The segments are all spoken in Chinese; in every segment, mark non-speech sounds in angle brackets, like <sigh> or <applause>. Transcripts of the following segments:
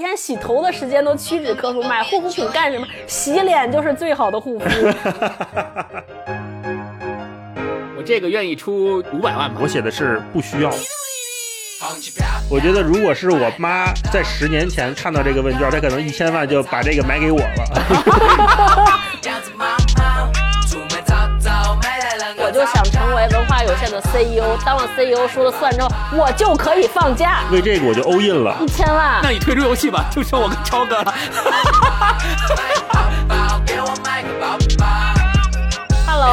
天洗头的时间都屈指可数，买护肤品干什么？洗脸就是最好的护肤。<laughs> 我这个愿意出五百万吧。我写的是不需要。我觉得如果是我妈在十年前看到这个问卷，她可能一千万就把这个买给我了。<laughs> 为文化有限的 CEO，当了 CEO 说了算之后，我就可以放假。为这个我就 all in 了，一千万。那你退出游戏吧，就剩我跟超哥了。<laughs>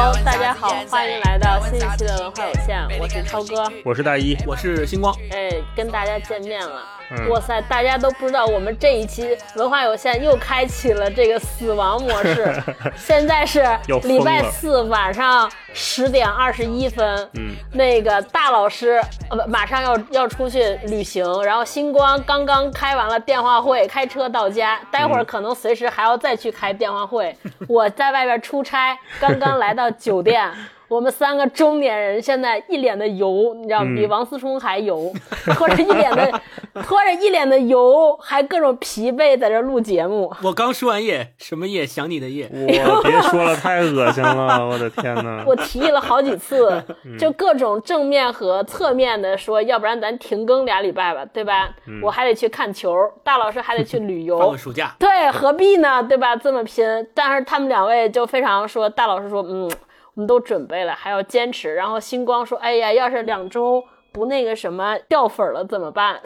Hello，大家好，欢迎来到新一期的文化有限，我是超哥。我是大一，我是星光。哎，跟大家见面了。嗯哇塞，大家都不知道我们这一期文化有限又开启了这个死亡模式。<laughs> 现在是礼拜四晚上十点二十一分。嗯，那个大老师呃不马上要要出去旅行，然后星光刚刚开完了电话会，开车到家，待会儿可能随时还要再去开电话会。我在外边出差，刚刚来到酒店。我们三个中年人现在一脸的油，你知道吗？比王思聪还油，<laughs> 拖着一脸的拖着一脸的油，还各种疲惫，在这录节目。我刚说完夜，什么夜？想你的夜。我别说了，太恶心了，我的天哪！我提议了好几次，就各种正面和侧面的说，要不然咱停更俩礼拜吧，对吧？我还得去看球，大老师还得去旅游放个，暑假，对，何必呢？对吧？这么拼，但是他们两位就非常说，大老师说，嗯，我们都准备了，还要坚持。然后星光说，哎呀，要是两周不那个什么掉粉了怎么办？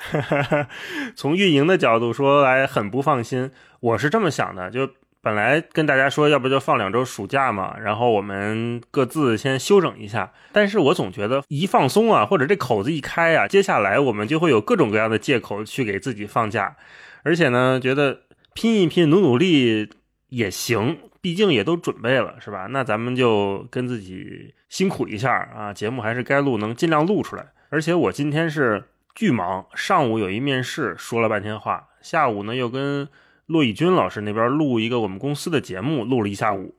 <laughs> 从运营的角度说来，很不放心。我是这么想的，就本来跟大家说，要不就放两周暑假嘛，然后我们各自先休整一下。但是我总觉得一放松啊，或者这口子一开啊，接下来我们就会有各种各样的借口去给自己放假。而且呢，觉得拼一拼、努努力也行，毕竟也都准备了，是吧？那咱们就跟自己辛苦一下啊，节目还是该录能尽量录出来。而且我今天是巨忙，上午有一面试，说了半天话，下午呢又跟骆以军老师那边录一个我们公司的节目，录了一下午，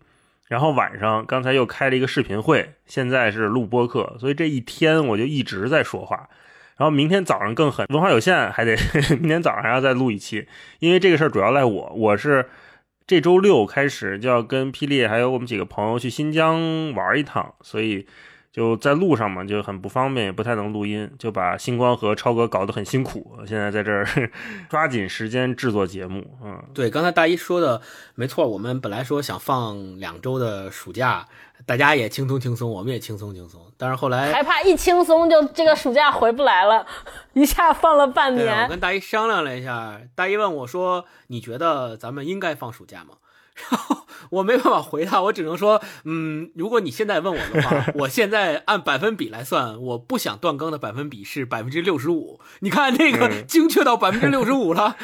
然后晚上刚才又开了一个视频会，现在是录播课，所以这一天我就一直在说话。然后明天早上更狠，文化有限还得 <laughs> 明天早上还要再录一期，因为这个事儿主要赖我，我是这周六开始就要跟霹雳还有我们几个朋友去新疆玩一趟，所以就在路上嘛，就很不方便，也不太能录音，就把星光和超哥搞得很辛苦。现在在这儿 <laughs> 抓紧时间制作节目，嗯，对，刚才大一说的没错，我们本来说想放两周的暑假，大家也轻松轻松，我们也轻松轻松，但是后来害怕一轻松就这个暑假回不来了，<laughs> 一下放了半对啊，我。跟大一商量了一下，大一问我说：“你觉得咱们应该放暑假吗？”然后我没办法回答，我只能说，嗯，如果你现在问我的话，我现在按百分比来算，我不想断更的百分比是百分之六十五。你看这个嗯精确到百分之六十五了。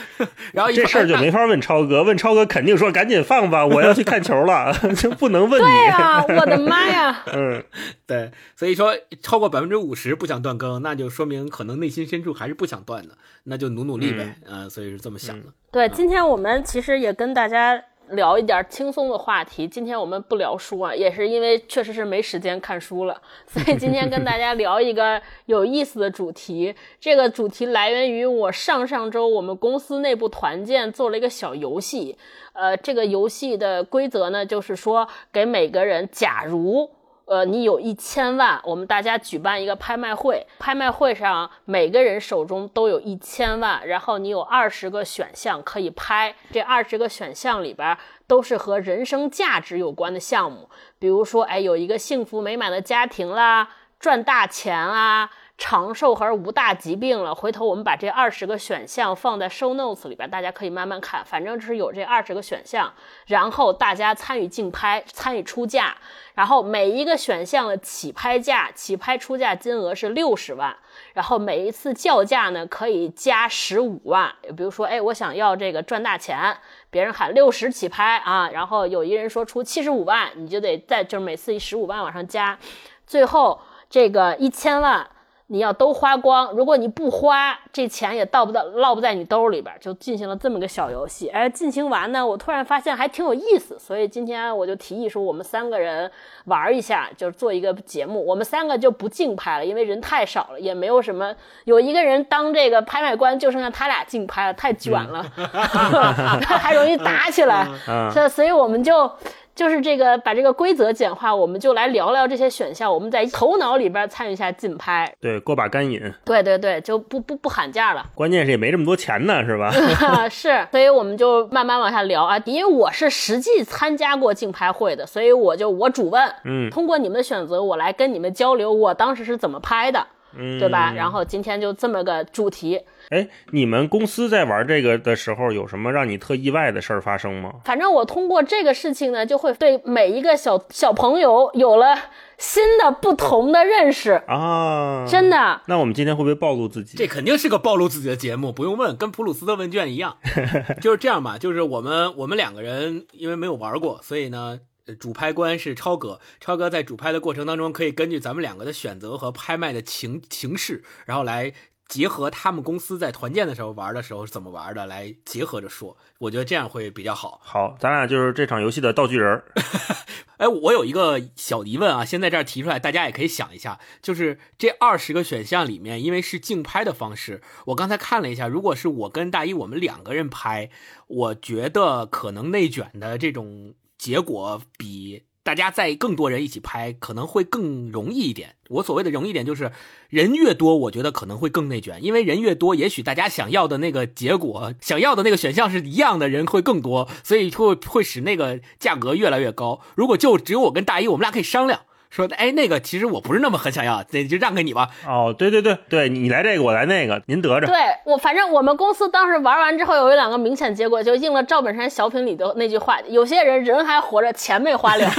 然后这事儿就没法问超哥，问超哥肯定说赶紧放吧，我要去看球了，<laughs> 就不能问你。对啊，我的妈呀！<laughs> 嗯，<laughs> 对，所以说超过百分之五十不想断更，那就说明可能内心深处还是不想断的，那就努努力呗。嗯、所以是这么想的。对，今天我们其实也跟大家聊一点轻松的话题。今天我们不聊书啊，也是因为确实是没时间看书了，所以今天跟大家聊一个有意思的主题。这个主题来源于我上上周我们公司内部团建做了一个小游戏。呃，这个游戏的规则呢，就是说给每个人，假如呃，你有一千万，我们大家举办一个拍卖会，拍卖会上每个人手中都有一千万，然后你有二十个选项可以拍，这二十个选项里边都是和人生价值有关的项目，比如说，哎，有一个幸福美满的家庭啦，赚大钱啦。长寿和无大疾病了，回头我们把这二十个选项放在 show notes 里边，大家可以慢慢看。反正就是有这二十个选项，然后大家参与竞拍，参与出价，然后每一个选项的起拍价、起拍出价金额是六十万，然后每一次叫价呢可以加十五万。比如说，哎，我想要这个赚大钱，别人喊六十起拍啊，然后有一人说出七十五万，你就得再就是每次十五万往上加，最后这个一千万。你要都花光，如果你不花，这钱也到不到落不在你兜里边，就进行了这么个小游戏。哎，进行完呢，我突然发现还挺有意思，所以今天我就提议说，我们三个人玩一下，就是做一个节目。我们三个就不竞拍了，因为人太少了，也没有什么有一个人当这个拍卖官，就剩下他俩竞拍了，太卷了，<laughs> <laughs> 还容易打起来。嗯所所以我们就。就是这个把这个规则简化，我们就来聊聊这些选项，我们在头脑里边参与一下竞拍。对，过把干瘾。对对对，就不不不喊价了。关键是也没这么多钱呢，是吧？<laughs> 是，所以我们就慢慢往下聊啊。因为我是实际参加过竞拍会的，所以我就我主问，嗯通过你们的选择，我来跟你们交流我当时是怎么拍的，嗯，对吧？然后今天就这么个主题，哎，你们公司在玩这个的时候，有什么让你特意外的事儿发生吗？反正我通过这个事情呢，就会对每一个小小朋友有了新的不同的认识，啊，真。的。那我们今天会不会暴露自己？这肯定是个暴露自己的节目，不用问，跟普鲁斯特问卷一样，<laughs> 就是这样吧。就是我们我们两个人因为没有玩过，所以呢，呃主拍官是超哥。超哥在主拍的过程当中，可以根据咱们两个的选择和拍卖的情情势，然后来结合他们公司在团建的时候玩的时候是怎么玩的，来结合着说。我觉得这样会比较好。好，咱俩就是这场游戏的道具人。<laughs> 哎，我有一个小疑问啊，先在这儿提出来，大家也可以想一下，就是这二十个选项里面，因为是竞拍的方式，我刚才看了一下，如果是我跟大一我们两个人拍，我觉得可能内卷的这种结果比大家在更多人一起拍可能会更容易一点。我所谓的容易一点，就是人越多，我觉得可能会更内卷，因为人越多，也许大家想要的那个结果、想要的那个选项是一样的，人会更多，所以会会使那个价格越来越高。如果就只有我跟大一，我们俩可以商量。说，哎，那个其实我不是那么很想要，那就让给你吧。哦，对对对对，你来这个，我来那个，您得着。对我，反正我们公司当时玩完之后，有两个明显结果，就应了赵本山小品里的那句话：有些人人还活着，钱没花了，<laughs>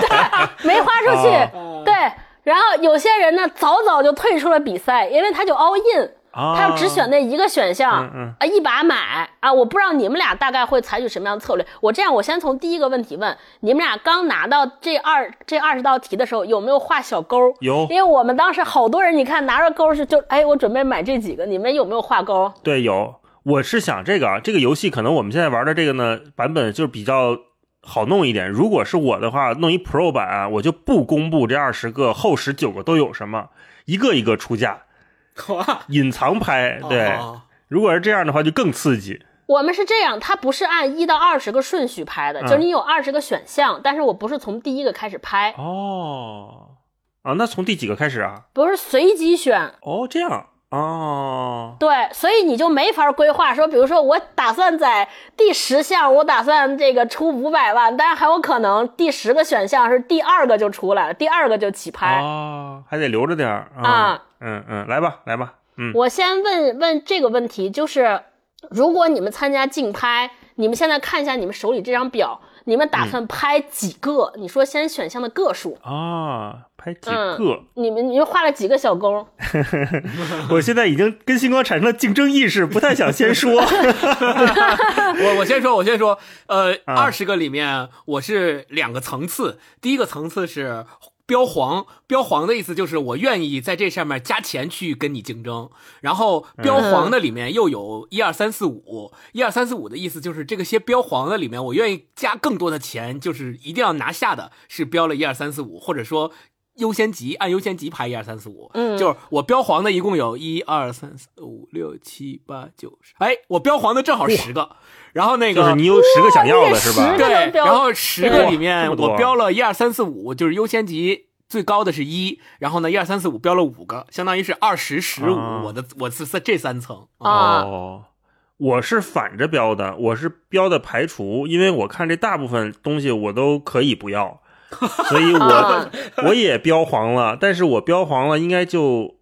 对，没花出去，哦对。然后有些人呢，早早就退出了比赛，因为他就 all in，啊，他要只选那一个选项，嗯嗯啊，一把买啊！我不知道你们俩大概会采取什么样的策略。我这样，我先从第一个问题问你们俩：刚拿到这二这二十道题的时候，有没有画小勾？有因为我们当时好多人，你看拿着勾是就哎，我准备买这几个，你们有没有画勾？对有。我是想这个啊，这个游戏可能我们现在玩的这个呢版本就是比较好弄一点。如果是我的话，弄一 Pro 版啊，我就不公布这二十个后十九个都有什么，一个一个出价，哇，<laughs> 隐藏拍。对，哦如果是这样的话，就更刺激。我们是这样，它不是按一到二十个顺序拍的，嗯就是你有二十个选项，但是我不是从第一个开始拍，哦，啊，那从第几个开始啊？不是随机选。哦，这样哦，对，所以你就没法规划说，比如说我打算在第十项，我打算这个出五百万，但是很有可能第十个选项是第二个就出来了，第二个就起拍。哦，还得留着点儿啊。嗯嗯，来吧，来吧。嗯，我先问问这个问题，就是如果你们参加竞拍，你们现在看一下你们手里这张表，你们打算拍几个？你说先选项的个数，啊，拍几嗯个？你们你们画了几个小勾？<laughs> 我现在已经跟星光产生了竞争意识，不太想先说。<laughs> 我我先说，我先说，呃，啊二十个里面我是两个层次，第一个层次是。标黄，标黄的意思就是我愿意在这上面加钱去跟你竞争，然后标黄的里面又有一二三四五，一二三四五的意思就是这个些标黄的里面，我愿意加更多的钱，就是一定要拿下的是标了一二三四五，或者说优先级按优先级排一二三四五，嗯。就是我标黄的一共有一二三四五六七八九十，哎，我标黄的正好十个，然后那个就是你有十个想要的是吧？对然后十个里面我标了一二三四五，就是优先级最高的是一，然后呢一二三四五标了五个，相当于是二十十五啊，我的我是这三层。啊。哦，我是反着标的，我是标的排除，因为我看这大部分东西我都可以不要，<laughs> 所以我、啊 <laughs> 我也标黄了，但是我标黄了应该就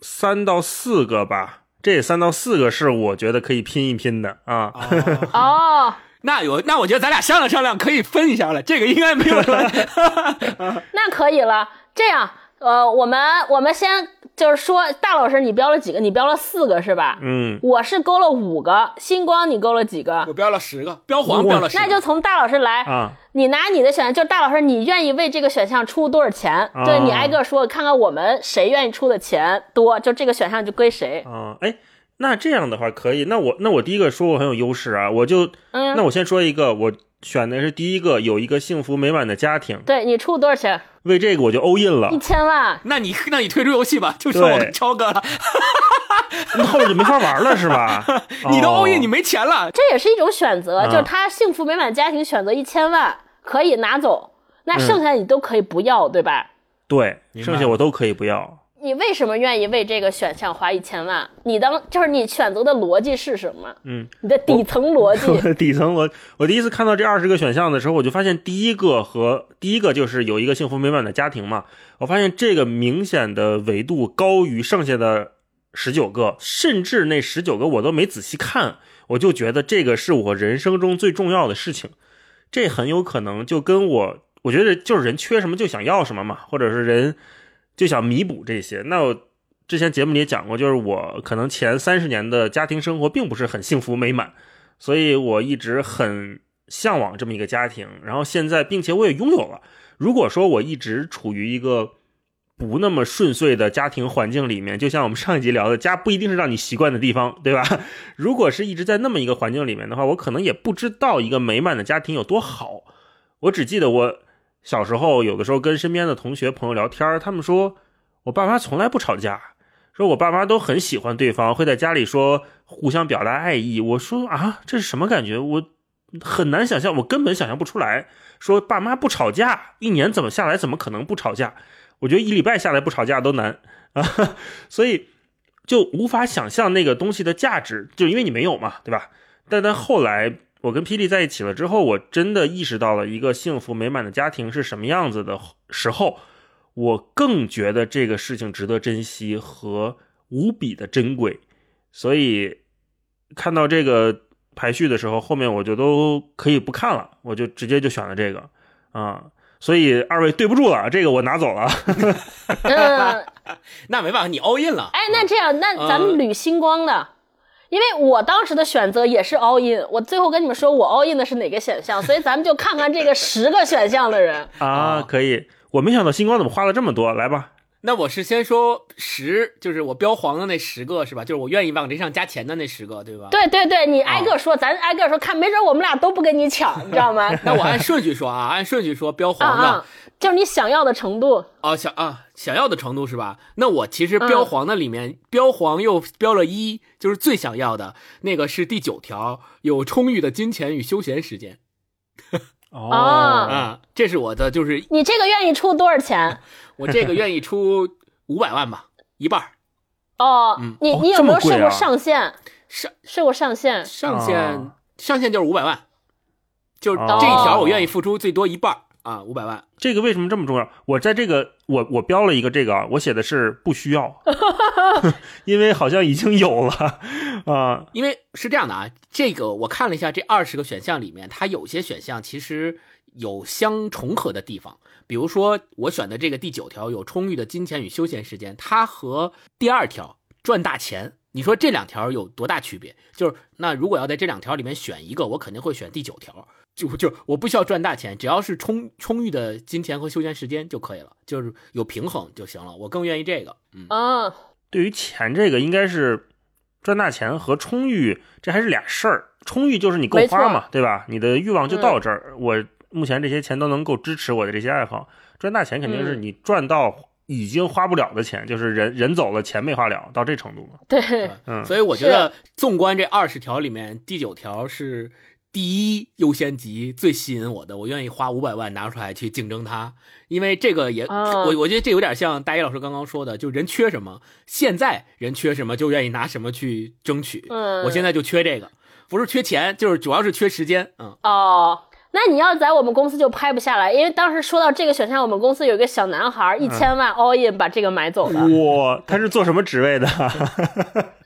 三到四个吧。这三到四个是我觉得可以拼一拼的啊，哦，<laughs> 哦，那有那我觉得咱俩商量商量，可以分一下了，这个应该没有问题。那可以了。这样，呃，我们我们先就是说，大老师你标了几个？你标了四个是吧？嗯，我是勾了五个，星光你勾了几个？我标了十个，标黄标了十个，那就从大老师来啊。你拿你的选项，就大老师，你愿意为这个选项出多少钱？啊对你挨个说，看看我们谁愿意出的钱多，就这个选项就归谁。啊，哎，那这样的话可以。那我那我第一个说我很有优势啊，我就嗯，那我先说一个，我选的是第一个，有一个幸福美满的家庭，对你出多少钱？为这个我就 all in 了一，千万。那你那你退出游戏吧，就说我对超哥了，那后面就没法玩了是吧？<laughs> 你都 all in，哦你没钱了。这也是一种选择，啊就是他幸福美满家庭选择一千万可以拿走，那剩下你都可以不要，对吧？对，剩下我都可以不要。你为什么愿意为这个选项花一千万？你当就是你选择的逻辑是什么？嗯，你 <laughs> 的底层逻辑。底层逻我第一次看到这二十个选项的时候，我就发现第一个和第一个就是有一个幸福美满的家庭嘛，我发现这个明显的维度高于剩下的十九个，甚至那十九个我都没仔细看，我就觉得这个是我人生中最重要的事情。这很有可能就跟我，我觉得就是人缺什么就想要什么嘛，或者是人就想弥补这些。那我之前节目里也讲过，就是我可能前三十年的家庭生活并不是很幸福美满，所以我一直很向往这么一个家庭。然后现在，并且我也拥有了。如果说我一直处于一个不那么顺遂的家庭环境里面，就像我们上一集聊的，家不一定是让你习惯的地方，对吧？<laughs> 如果是一直在那么一个环境里面的话，我可能也不知道一个美满的家庭有多好。我只记得我小时候有的时候跟身边的同学朋友聊天，他们说我爸妈从来不吵架，说我爸妈都很喜欢对方，会在家里说互相表达爱意。我说啊，这是什么感觉？我很难想象，我根本想象不出来。说爸妈不吵架，一年怎么下来，怎么可能不吵架？我觉得一礼拜下来不吵架都难啊，<laughs> 所以就无法想象那个东西的价值，就因为你没有嘛，对吧？但但后来我跟霹雳在一起了之后，我真的意识到了一个幸福美满的家庭是什么样子的时候，我更觉得这个事情值得珍惜和无比的珍贵。所以看到这个排序的时候，后面我就都可以不看了，我就直接就选了这个啊。所以二位对不住了，这个我拿走了。嗯，那没办法，你 all in 了。哎，那这样，那咱们捋星光的，因为我当时的选择也是 all in，我最后跟你们说我 all in 的是哪个选项，<laughs> 所以咱们就看看这个十个选项的人。啊，可以。我没想到星光怎么花了这么多，来吧。那我是先说十，就是我标黄的那十个是吧？就是我愿意往这上加钱的那十个，对吧？。对对对，你挨个说，咱挨个说，看没准我们俩都不跟你抢，你知道吗？<laughs> 那我按顺序说啊，按顺序说，标啊黄的啊，就是你想要的程度。哦，想啊想要的程度是吧？那我其实标黄的里面，标黄又标了一，就是最想要的那个是第九条，有充裕的金钱与休闲时间哦。啊，这是我的，就是你这个愿意出多少钱？<laughs> 我这个愿意出五百万吧，一半儿。哦，嗯。你哦你有没有设过上限？上设过上限？上限、啊。上限就是五百万，就这一条我愿意付出最多一半儿啊，五百万。这个为什么这么重要？我在这个我我标了一个这个啊，我写的是不需要，<laughs> 因为好像已经有了啊。因为是这样的啊，这个我看了一下，这二十个选项里面，它有些选项其实有相重合的地方。比如说我选的这个第九条有充裕的金钱与休闲时间，它和第二条赚大钱，你说这两条有多大区别？就是那如果要在这两条里面选一个，我肯定会选第九条。就就我不需要赚大钱，只要是充充裕的金钱和休闲时间就可以了，就是有平衡就行了。我更愿意这个，嗯，啊，对于钱这个，应该是赚大钱和充裕，这还是俩事儿。充裕就是你够花嘛，对吧？你的欲望就到这儿，我目前这些钱都能够支持我的这些爱好。赚大钱肯定是嗯你赚到已经花不了的钱，就是人人走了，钱没花了，到这程度了。对，嗯，所以我觉得，纵观这二十条里面，第九条是第一优先级最吸引我的，我愿意花五百万拿出来去竞争它，因为这个也，啊我我觉得这有点像大一老师刚刚说的，就人缺什么，现在人缺什么就愿意拿什么去争取。嗯，我现在就缺这个，不是缺钱，就是主要是缺时间。嗯，哦，那你要在我们公司就拍不下来，因为当时说到这个选项，我们公司有一个小男孩，一千万 all in 把这个买走了。哇，他是做什么职位的？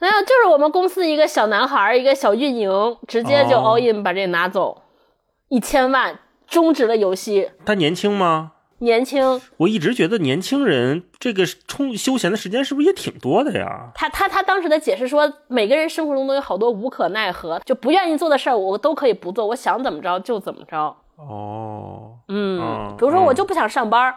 没有，就是我们公司一个小男孩，一个小运营，直接就哦 all in 把这拿走，一千万终止了游戏。他年轻吗？年轻，我一直觉得年轻人这个充休闲的时间是不是也挺多的呀？他他他当时的解释说，每个人生活中都有好多无可奈何，就不愿意做的事儿，我都可以不做，我想怎么着就怎么着。哦，嗯嗯，比如说嗯我就不想上班儿，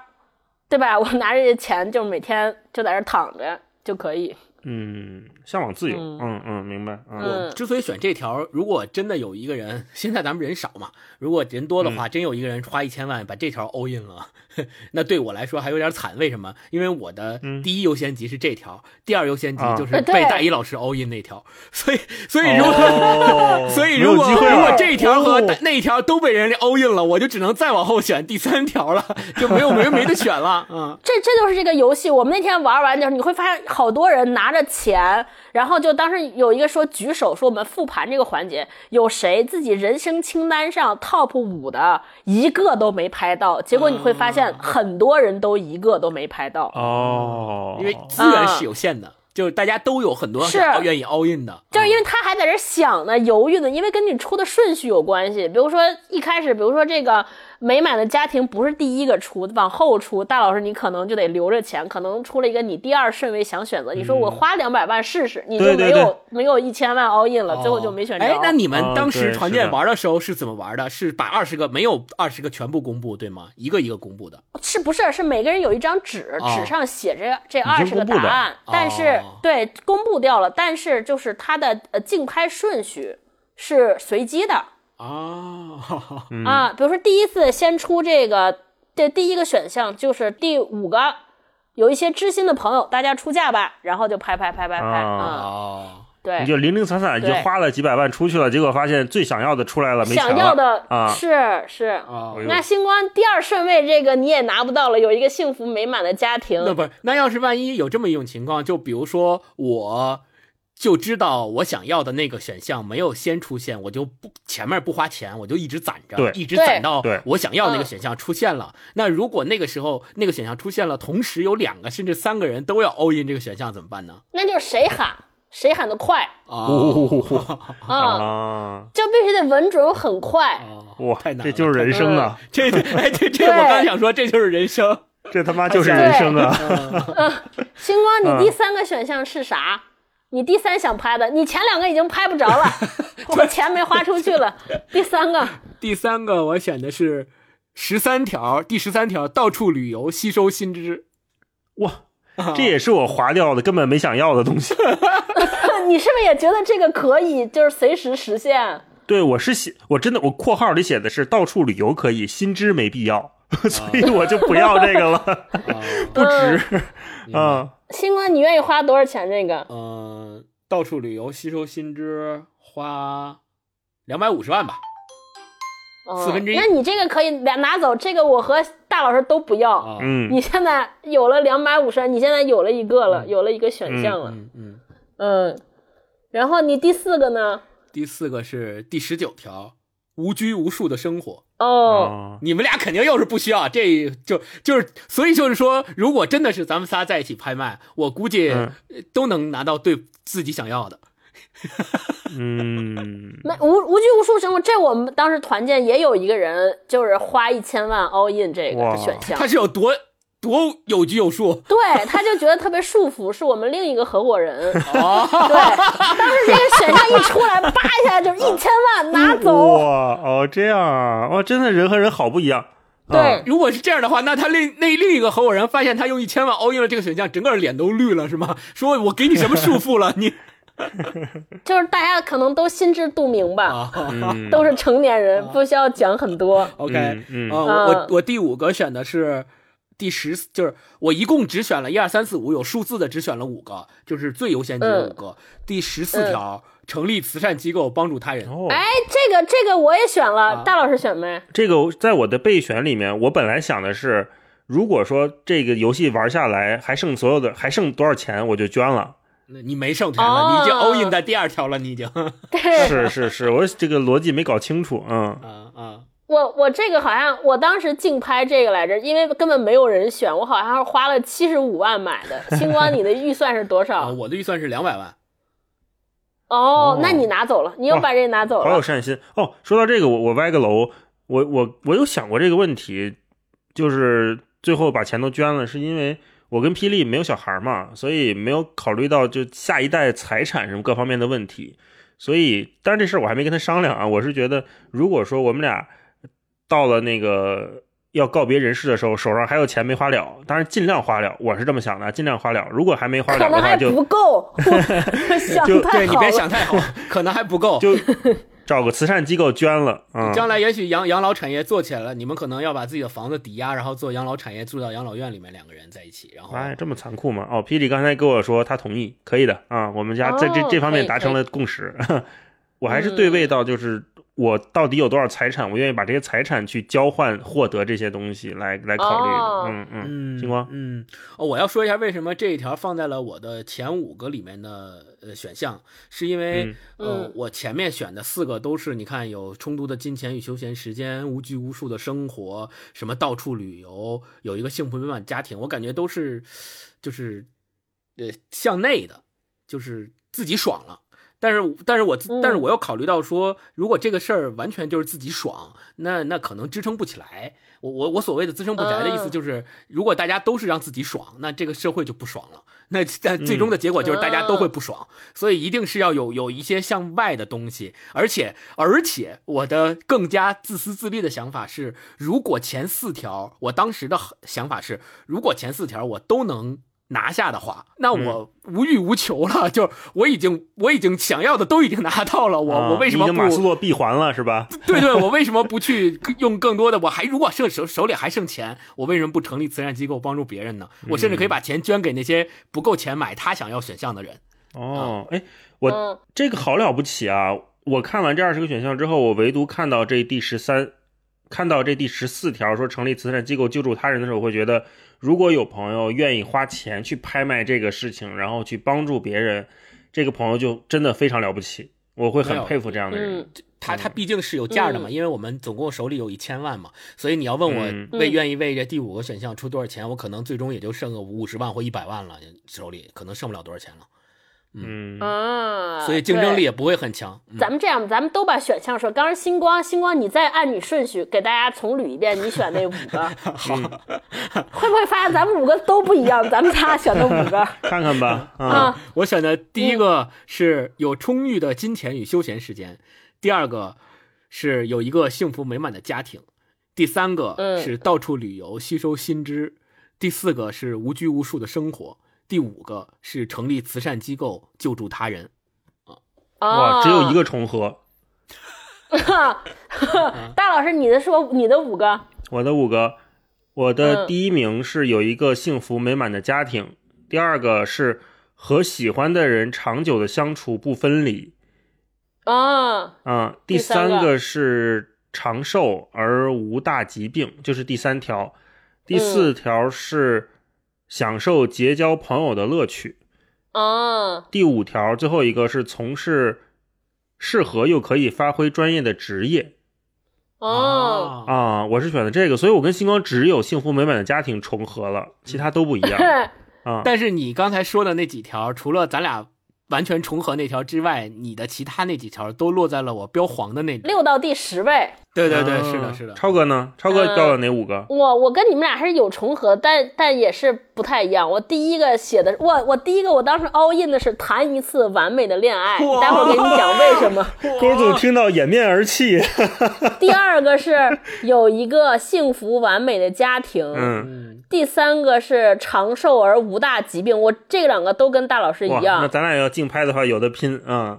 对吧？我拿着这钱，就每天就在这儿躺着就可以。嗯，向往自由，嗯嗯嗯，明白，嗯嗯之所以选这条，如果真的有一个人，现在咱们人少嘛，如果人多的嗯话，真有一个人花一千万把这条 all in 了，<laughs> 那对我来说还有点惨。为什么？因为我的嗯第一优先级是这条，第二优先级啊就是被大一老师 all in 那条，所以所以如果、哦 <laughs> 所以如果如果这一条和哦那一条都被人家 all in 了，我就只能再往后选第三条了，就没有没没得选了。嗯，这这就是这个游戏。我们那天玩完就是你会发现好多人拿着钱，然后就当时有一个说举手说我们复盘这个环节，有谁自己人生清单上 top 五的一个都没拍到，结果你会发现很多人都一个都没拍到。哦，因为资源是有限的，就是大家都有很多是愿意 all in 的，就是因为他还在这想呢，犹豫呢，因为跟你出的顺序有关系。比如说一开始，比如说这个美满的家庭不是第一个出，往后出，大老师你可能就得留着钱，可能出了一个你第二顺位想选择，你说我花两百万试试，你就对对对没有没有一千万 all in 了，最后就没选着。哎，那你们哦当时团建玩的时候是怎么玩的？是把二十个没有二十个全部公布，对吗？一个一个公布的。是不是是每个人有一张纸，哦纸上写着这二十个答案，但是、哦对公布掉了，但是就是它的呃竞拍顺序是随机的。啊，嗯。啊，比如说第一次先出这个，这第一个选项就是第五个，有一些知心的朋友，大家出价吧，然后就拍拍拍拍拍，啊。对。你，就零零散散就花了几百万出去了，结果发现最想要的出来了，没钱想要的啊。是是。哦。哎呦。那星光第二顺位这个你也拿不到了，有一个幸福美满的家庭，那不是，那要是万一有这么一种情况，就比如说我就知道我想要的那个选项没有先出现，我就不前面不花钱，我就一直攒着对，一直攒到我想要那个嗯选项出现了。那如果那个时候那个选项出现了，同时有两个甚至三个人都要 all in 这个选项怎么办呢？那就是谁喊谁喊得快啊啊，<laughs> 啊！就必须得稳准很快。哦哇太，难了，这就是人生啊！<laughs> 这哎这这我刚想说，这就是人生。这他妈就是人生啊！<laughs> 星光，嗯你第三个选项是啥？你第三想拍的，你前两个已经拍不着了，<laughs> 我钱没花出去了。第三个，第三个我选的是十三条，第十三条到处旅游吸收新知。哇，这也是我划掉的，根本没想要的东西。<laughs> <laughs> 你是不是也觉得这个可以，就是随时实现？对，我是写，我真的，我括号里写的是到处旅游可以，新知没必要，所以我就不要这个了，不值啊。星哥，你愿意花多少钱？这个嗯、到处旅游吸收新知，花两百五十万吧。四分之一嗯那你这个可以拿拿走，这个我和大老师都不要。啊，嗯，你现在有了两百五十万，你现在有了一个了，有了一个选项了。嗯嗯。嗯，然后你第四个呢？第四个是第十九条，无拘无束的生活。哦，哦，你们俩肯定又是不需要，这就就是，所以就是说，如果真的是咱们仨在一起拍卖，我估计都能拿到对自己想要的。嗯，<laughs> 没无无拘无束生活，这我们当时团建也有一个人，就是花一千万 all in 这个哇选项他。是有多多有拘有束对，他就觉得特别束缚，是我们另一个合伙人。哦，<laughs> 对，当时这个选项一出来，叭一下就是一千万拿走。哇，哦，这样啊，哇，真的人和人好不一样。对啊如果是这样的话，那他另那另一个合伙人发现他用一千万 all in 了这个选项，整个脸都绿了，是吗？说我给你什么束缚了？你 <laughs> 就是大家可能都心知肚明吧，啊 <laughs> 嗯，都是成年人，不需要讲很多。，OK，嗯嗯啊，我我我第五个选的是第十，就是我一共只选了一二三四五，有数字的只选了五个，就是最优先级的五个。第十四条，成立慈善机构帮助他人。哦，哎，这个这个我也选了，啊大老师选没？这个在我的备选里面，我本来想的是，如果说这个游戏玩下来还剩所有的还剩多少钱，我就捐了。那你没剩钱了，哦你已经 all in 在第二条了，你已经。<laughs> 是是是，我这个逻辑没搞清楚。嗯，啊！我我这个好像我当时竞拍这个来着，因为根本没有人选，我好像是花了七十五万买的。星光，你的预算是多啊，少？<laughs> 我的预算是两百万。哦哦，那你拿走了，你又把这拿走了。好有善心哦。说到这个，我我歪个楼，我我我有想过这个问题，就是最后把钱都捐了，是因为我跟霹雳没有小孩嘛，所以没有考虑到就下一代财产什么各方面的问题。所以，但是这事儿我还没跟他商量啊。我是觉得，如果说我们俩到了那个要告别人世的时候，手上还有钱没花了，当然尽量花了，我是这么想的，尽量花了。如果还没花了可能还的话，就不够，<laughs> 就 <laughs> 对你别想太好，可能还不够。就找个慈善机构捐了啊。将来也许养养老产业做起来了，你们可能要把自己的房子抵押，然后做养老产业，住到养老院里面，两个人在一起，然后哎，这么残酷吗？哦，霹雳刚才跟我说他同意，可以的啊，我们家在这、哦这方面达成了共识。<laughs> 我还是对味道就是我到底有多少财产，我愿意把这些财产去交换获得这些东西来来考虑的。哦嗯嗯，嗯，星光嗯，哦，我要说一下为什么这一条放在了我的前五个里面的呃选项，是因为、嗯呃嗯，我前面选的四个都是你看有充足的金钱与休闲时间，无拘无束的生活，什么到处旅游，有一个幸福美满家庭，我感觉都是就是呃向内的，就是自己爽了。但是，但是我自，但是嗯我又考虑到说，如果这个事儿完全就是自己爽，那那可能支撑不起来。我我我所谓的支撑不起来的意思嗯就是，如果大家都是让自己爽，那这个社会就不爽了。那但最终的结果就是大家都会不爽，所以一定是要有有一些向外的东西。而且而且，我的更加自私自利的想法是，如果前四条，我当时的想法是，如果前四条我都能。拿下的话，那嗯我无欲无求了，<laughs> 就我已经我已经想要的都已经拿到了，我、啊我为什么不你已经马斯洛闭环了是吧？<laughs> 对对，我为什么不去用更多的？我还如果剩手手里还剩钱，我为什么不成立慈善机构帮助别人呢？我甚至可以把钱捐给那些不够钱买他想要选项的人。哦，哎，我嗯这个好了不起啊！我看完这二十个选项之后，我唯独看到这第十三，看到这第十四条说成立慈善机构救助他人的时候，我会觉得，如果有朋友愿意花钱去拍卖这个事情，然后去帮助别人，这个朋友就真的非常了不起，我会很佩服这样的人。嗯他他毕竟是有价的嘛，嗯。因为我们总共手里有一千万嘛，所以你要问嗯。我为愿意为这第五个选项出多少钱，我可能最终也就剩个五十万或一百万了，手里可能剩不了多少钱了，嗯，啊，所以竞争力也不会很强。嗯咱们这样，咱们都把选项说。刚刚星光，星光，你再按你顺序给大家重捋一遍，你选那五个。<laughs> 好，会不会发现咱们五个都不一样？咱们仨选的五个 <laughs> 看看吧，<laughs> 啊，啊，我选的第一个是有充裕的金钱与休闲时间，第二个是有一个幸福美满的家庭，第三个嗯是到处旅游吸收新知，第四个是无拘无束的生活，第五个是成立慈善机构救助他人。啊哇，只有一个。重合。<laughs> 大老师，你的说你的五个，我的五个，我的嗯第一名是有一个幸福美满的家庭，第二个是和喜欢的人长久的相处不分离，啊，啊，第第三个是长寿而无大疾病，就是第三条。第四嗯条是享受结交朋友的乐趣。哦，第五条，最后一个是从事适合又可以发挥专业的职业哦，啊。我是选的这个，所以我跟星光只有幸福美满的家庭重合了，其他都不一样 <laughs> 啊。但是你刚才说的那几条，除了咱俩完全重合那条之外，你的其他那几条都落在了我标黄的那里。六到第十位，对对对，啊是的，是的。超哥呢？超哥嗯标了哪五个？我我跟你们俩还是有重合，但但也是不太一样。我第一个写的，我我第一个我当时 all in 的是谈一次完美的恋爱，哇待会儿给你讲为什么。郭总听到掩面而泣。<laughs> 第二个是有一个幸福完美的家庭，嗯，嗯，第三个是长寿而无大疾病。我这两个都跟大老师一样，那。咱俩要竞拍的话，有的拼啊。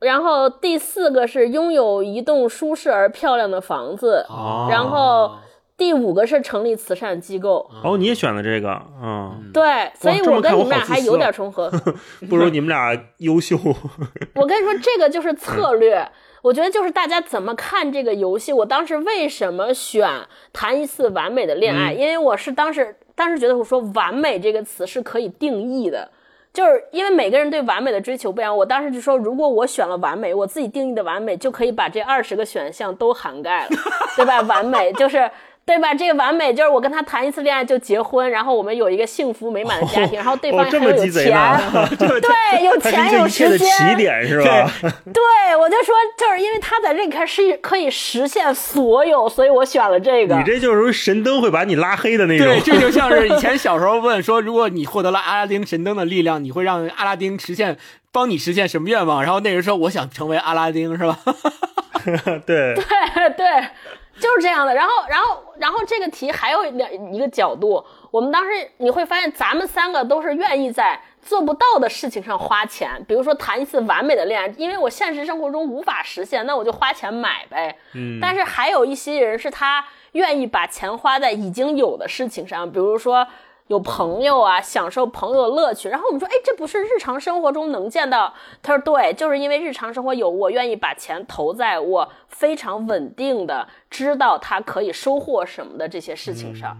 然后第四个是拥有一栋舒适而漂亮的房子。啊然后第五个是成立慈善机构。哦，你也选了这个，嗯，对，所以我我跟你们俩还有点重合。<laughs> 不如你们俩优秀。<laughs> 我跟你说，这个就是策略。我觉得就是大家怎么看这个游戏。我当时为什么选谈一次完美的恋爱？因为我是当时当时觉得我说“完美”这个词是可以定义的，就是因为每个人对完美的追求不一样。我当时就说，如果我选了完美，我自己定义的完美就可以把这二十个选项都涵盖了，对吧？完美就是。对吧？这个完美就是我跟他谈一次恋爱就结婚，然后我们有一个幸福美满的家庭，然后对方哦，这么还有鸡贼钱，呢？<laughs> 对，有钱有一个一切的时间，起点是吧？对，<laughs> 我就说，就是因为他在这里开是可以实现所有，所以我选了这个。你这就是神灯会把你拉黑的那种。对，这就像是以前小时候问说，如果你获得了阿拉丁神灯的力量，你会让阿拉丁实现帮你实现什么愿望？然后那人说，我想成为阿拉丁，是吧？<laughs> 对，对对，就是这样的。然后，然后，然后这个题还有两一个角度，我们当时你会发现，咱们三个都是愿意在做不到的事情上花钱，比如说谈一次完美的恋爱，因为我现实生活中无法实现，那我就花钱买呗。嗯，但是还有一些人是他愿意把钱花在已经有的事情上，比如说有朋友啊，享受朋友的乐趣。然后我们说，哎，这不是日常生活中能见到？他说，对，就是因为日常生活有，我愿意把钱投在我非常稳定的知道他可以收获什么的这些事情上。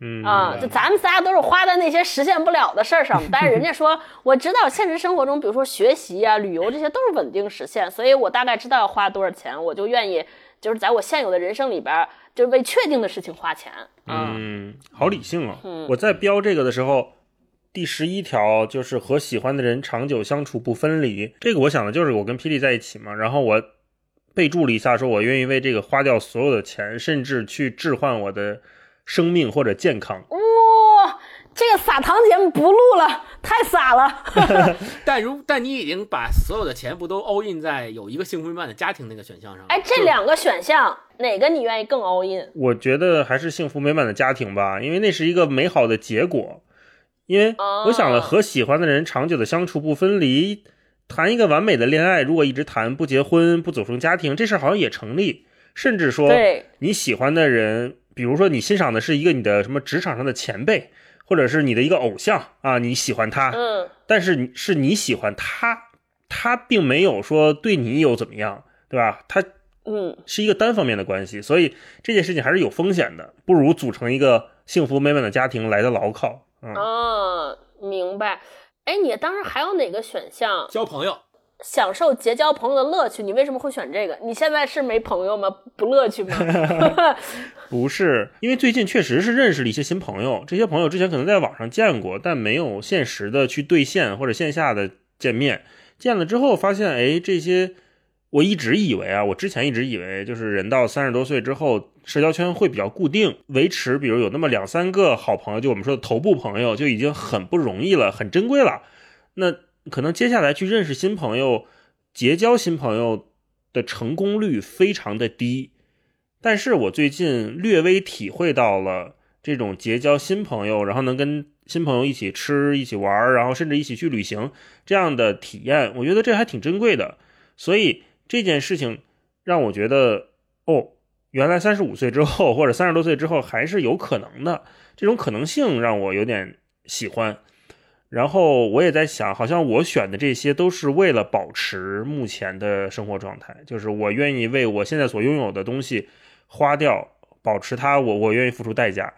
嗯啊，就咱们仨都是花在那些实现不了的事儿上，<laughs> 但是人家说我知道现实生活中，比如说学习啊、旅游这些都是稳定实现，所以我大概知道要花多少钱，我就愿意就是在我现有的人生里边儿，就是为确定的事情花钱。嗯嗯，好理性啊！我在标这个的时候，第十一条就是和喜欢的人长久相处不分离。这个我想的就是我跟霹雳在一起嘛，然后我备注了一下，说我愿意为这个花掉所有的钱，甚至去置换我的生命或者健康。哇、这个撒糖节目不录了，太撒了。<laughs> 但如但你已经把所有的钱不都 all in 在有一个幸福美满的家庭那个选项上了？哎，这两个选项哪个你愿意更 all in？我觉得还是幸福美满的家庭吧，因为那是一个美好的结果。因为我想了，哦和喜欢的人长久的相处不分离，谈一个完美的恋爱，如果一直谈不结婚不组成家庭，这事儿好像也成立。甚至说对，你喜欢的人，比如说你欣赏的是一个你的什么职场上的前辈，或者是你的一个偶像啊，你喜欢他，嗯，但是你是你喜欢他，他并没有说对你有怎么样，对吧？他嗯，是一个单方面的关系，所以这件事情还是有风险的，不如组成一个幸福美满的家庭来的牢靠。嗯，哦，明白。哎，你当时还有哪个选项？交朋友，享受结交朋友的乐趣，你为什么会选这个？你现在是没朋友吗？不乐趣吗？<laughs> 不是，因为最近确实是认识了一些新朋友，这些朋友之前可能在网上见过，但没有现实的去兑现或者线下的见面。见了之后发现，哎，这些我一直以为啊，我之前一直以为就是人到三十多岁之后，社交圈会比较固定，维持比如有那么两三个好朋友，就我们说的头部朋友，就已经很不容易了，很珍贵了。那可能接下来去认识新朋友、结交新朋友的成功率非常的低。但是我最近略微体会到了这种结交新朋友，然后能跟新朋友一起吃、一起玩，然后甚至一起去旅行这样的体验，我觉得这还挺珍贵的。所以这件事情让我觉得，哦，原来三十五岁之后或者三十多岁之后还是有可能的，这种可能性让我有点喜欢。然后我也在想，好像我选的这些都是为了保持目前的生活状态，就是我愿意为我现在所拥有的东西花掉，保持它，我我愿意付出代价。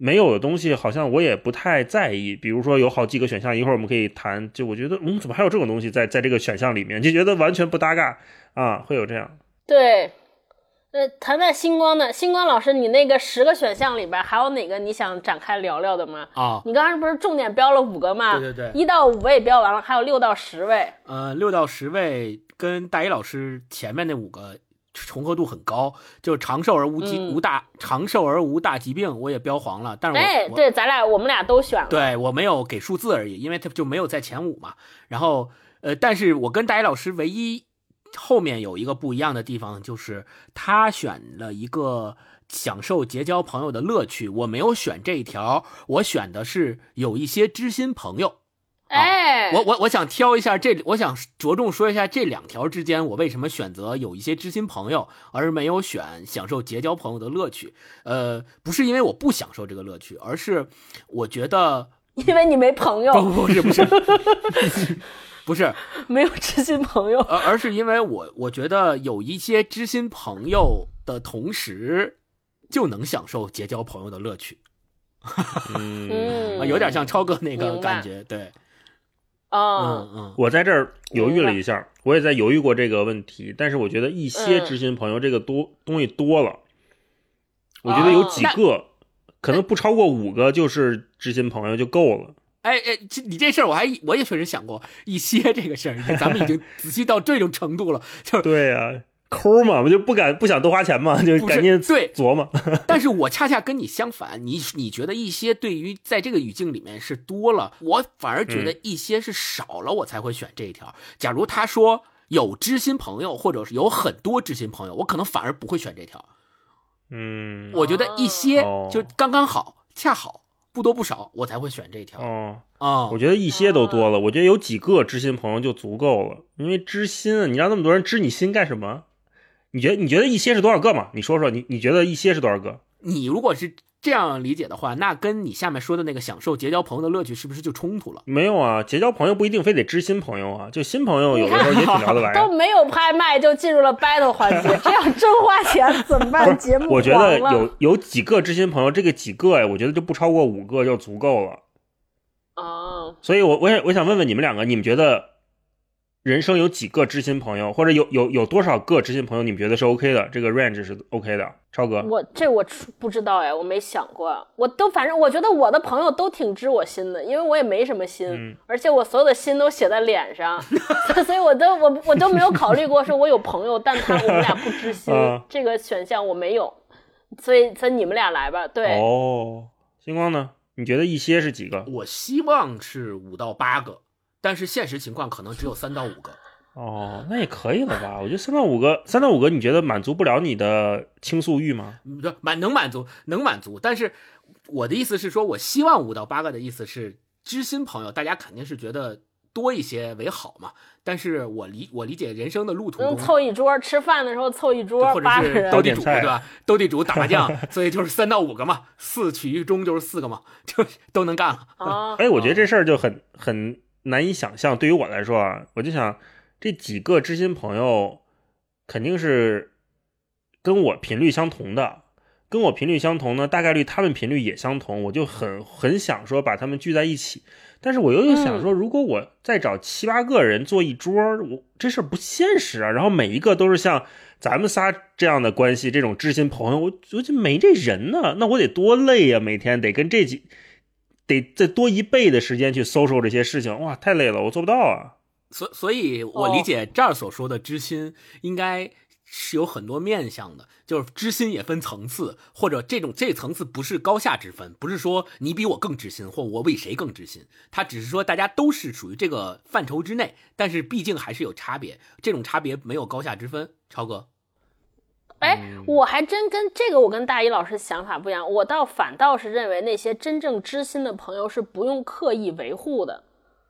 没有的东西好像我也不太在意，比如说有好几个选项，一会儿我们可以谈。就我觉得，嗯，怎么还有这种东西在在这个选项里面，就觉得完全不搭嘎啊，会有这样。对，呃，谈谈星光的，星光老师，你那个十个选项里边还有哪个你想展开聊聊的吗？啊，你刚才不是重点标了五个吗？对对对一到五位标完了，还有六到十位。呃，六到十位跟大一老师前面那五个重合度很高，就是长寿而无疾、嗯无大长寿而无大疾病，我也标黄了，但是我、哎，我对，咱俩我们俩都选了。对我没有给数字而已，因为他就没有在前五嘛。然后呃，但是我跟大一老师唯一后面有一个不一样的地方，就是他选了一个享受结交朋友的乐趣，我没有选这一条，我选的是有一些知心朋友。哎，我我我想挑一下这，我想着重说一下这两条之间，我为什么选择有一些知心朋友，而没有选享受结交朋友的乐趣。呃，不是因为我不享受这个乐趣，而是我觉得因为你没朋友，不不是不是不是，<laughs> <laughs> 没有知心朋友。而而是因为我我觉得有一些知心朋友的同时，就能享受结交朋友的乐趣。嗯，<laughs> 有点像超哥那个感觉，对，哦，嗯嗯，我在这儿犹豫了一下，我也在犹豫过这个问题，但是我觉得一些嗯知心朋友这个多东西多了。我觉得有几那个，可能不超过五个就是知心朋友就够了。哎哎，这你这事儿我还我也确实想过一些这个事儿，咱们已经 <laughs> 仔细到这种程度了，就是对呀、抠嘛，我就不敢不想多花钱嘛，就是赶紧对琢磨。但是我恰恰跟你相反，你你觉得一些对于在这个语境里面是多了，我反而觉得一些是少了，我才会选这一条。假如他说有知心朋友，或者是有很多知心朋友，我可能反而不会选这条。嗯，我觉得一些哦就刚刚好，恰好不多不少，我才会选这条哦，啊。我觉得一些都多了，我觉得有几个知心朋友就足够了。因为知心，啊你让那么多人知你心干什么？你觉得你觉得一些是多少个嘛？你说说，你你觉得一些是多少个？你如果是这样理解的话，那跟你下面说的那个享受结交朋友的乐趣是不是就冲突了？没有啊，结交朋友不一定非得知心朋友啊，就新朋友有的时候也挺聊得来啊。都没有拍卖就进入了 battle 环节，这样真花钱怎么办？<laughs> 节目我觉得有有几个知心朋友，这个几个呀，我觉得就不超过五个就足够了。啊，所以我我想我想问问你们两个，你们觉得人生有几个知心朋友，或者有有有多少个知心朋友，你们觉得是 OK 的？这个 range 是 OK 的？超哥，我这我不知道哎，我没想过。我都反正我觉得我的朋友都挺知我心的，因为我也没什么心，嗯而且我所有的心都写在脸上，<laughs> 所以我都我我都没有考虑过说我有朋友，但他我们俩不知心、<laughs> 嗯这个选项我没有，所以所以你们俩来吧。对，哦，星光呢？你觉得一些是几个？我希望是五到八个，但是现实情况可能只有三到五个。<laughs> 哦，那也可以了吧？我觉得三到五个，三到五个，你觉得满足不了你的倾诉欲吗？嗯不满能满足能满足，但是我的意思是说，我希望五到八个的意思是知心朋友，大家肯定是觉得多一些为好嘛。但是我理我理解人生的路途能，凑一桌吃饭的时候凑一桌或者是斗，地主对吧？<laughs> 斗地主打麻将，<laughs> 所以就是三到五个嘛，四取一中就是四个嘛，就都能干了。啊，哎，我觉得这事儿就很很难以想象。对于我来说啊，我就想这几个知心朋友肯定是跟我频率相同的，跟我频率相同呢，大概率他们频率也相同，我就很很想说把他们聚在一起。但是我又又想说，如果我再找七八个人坐一桌，我这事儿不现实啊。然后每一个都是像咱们仨这样的关系，这种知心朋友，我我就没这人呢，那我得多累呀、每天得跟这几得再多一倍的时间去搜索这些事情，哇，太累了，我做不到啊。所所以，我理解这儿所说的知心，应该是有很多面向的，就是知心也分层次，或者这种这层次不是高下之分，不是说你比我更知心，或我比谁更知心，它只是说大家都是属于这个范畴之内，但是毕竟还是有差别，这种差别没有高下之分。超哥，哎，我还真跟这个我跟大一老师想法不一样，我倒反倒是认为那些真正知心的朋友是不用刻意维护的，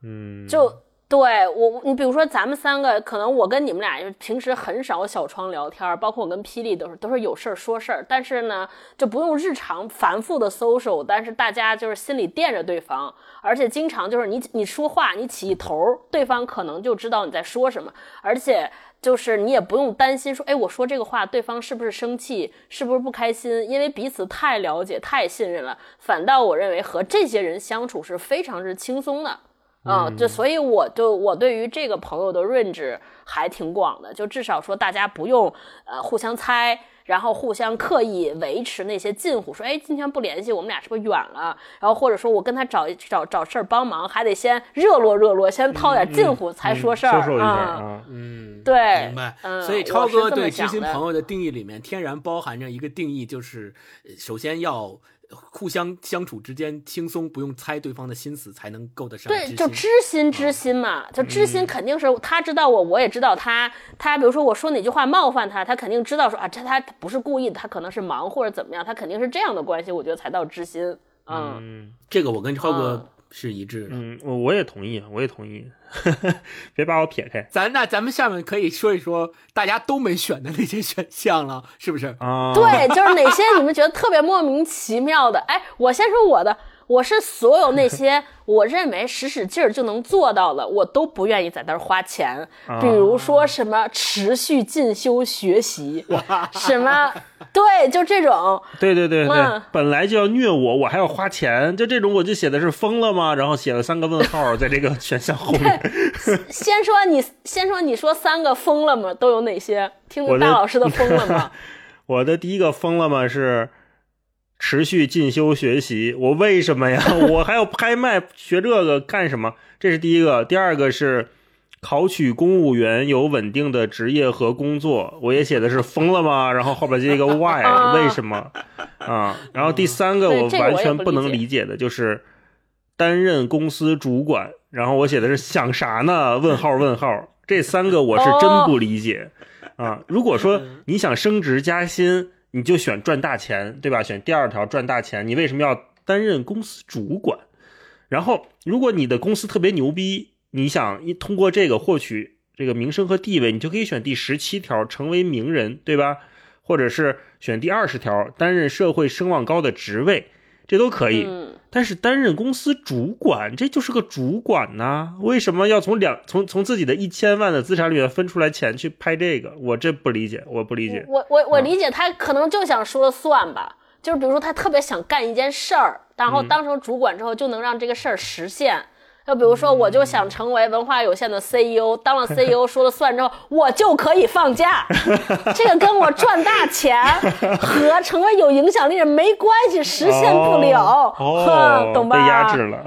嗯，就对我，你比如说咱们三个，可能我跟你们俩就平时很少小窗聊天，包括我跟霹雳都是都是有事儿说事儿，但是呢，就不用日常繁复的 social，但是大家就是心里惦着对方，而且经常就是你你说话你起一头，对方可能就知道你在说什么，而且。就是你也不用担心说，哎，我说这个话，对方是不是生气，是不是不开心？因为彼此太了解、太信任了。反倒我认为和这些人相处是非常之轻松的。啊，就所以我就我对于这个朋友的 range 还挺广的，就至少说大家不用呃互相猜，然后互相刻意维持那些近乎，说哎今天不联系，我们俩是不是远了？然后或者说我跟他找找找事儿帮忙，还得先热络热络，先掏点近乎才说事儿、啊。啊。嗯，对明白。嗯所以超哥对知心朋友的定义里面，天然包含着一个定义，就是呃首先要互相相处之间轻松，不用猜对方的心思，才能够得上对，就知心知心嘛，就知心肯定是他知道我，我也知道他。他比如说我说哪句话冒犯他，他肯定知道说啊，这他不是故意的，他可能是忙或者怎么样，他肯定是这样的关系，我觉得才到知心。嗯，嗯这个我跟超哥嗯是一致的。嗯，我我也同意，我也同意，<laughs> 别把我撇开咱那咱们下面可以说一说大家都没选的那些选项了，是不是？啊。，对，就是哪些你们觉得特别莫名其妙的？哎，我先说我的，我是所有那些 <laughs> 我认为使使劲儿就能做到的，我都不愿意在那儿花钱。比如说什么持续进修学习，<laughs> 什么对，就这种。对对对对嗯，本来就要虐我，我还要花钱，就这种我就写的是疯了吗？然后写了三个问号在这个 <laughs> 选项后面。先说你，先说你说三个疯了吗？都有哪些？听大老师的疯了吗？我的第一个疯了吗是持续进修学习。我为什么呀？<laughs> 我还要拍卖学这个干什么？这是第一个。第二个是考取公务员有稳定的职业和工作。我也写的是疯了吗？然后后边接一个 <laughs> why，为什么啊？然后第三个我完全不能理解的就是担任公司主管。然后我写的是想啥呢？问号问号。这三个我是真不理解啊！如果说你想升职加薪，你就选赚大钱，对吧？选第二条赚大钱，你为什么要担任公司主管？然后，如果你的公司特别牛逼，你想一通过这个获取这个名声和地位，你就可以选第十七条，成为名人，对吧？或者是选第二十条，担任社会声望高的职位。这都可以，但是担任公司主管，这就是个主管呐。为什么要从两从从自己的一千万的资产里面分出来钱去拍这个？我这不理解，我不理解。我我我理解他可能就想说了算吧，就是比如说他特别想干一件事儿，然后当成主管之后就能让这个事儿实现。就比如说，我就想成为文化有限的 CEO，当了 CEO 说了算之后，我就可以放假。<laughs> 这个跟我赚大钱和成为有影响力人没关系，实现不了，懂吧？被压制了。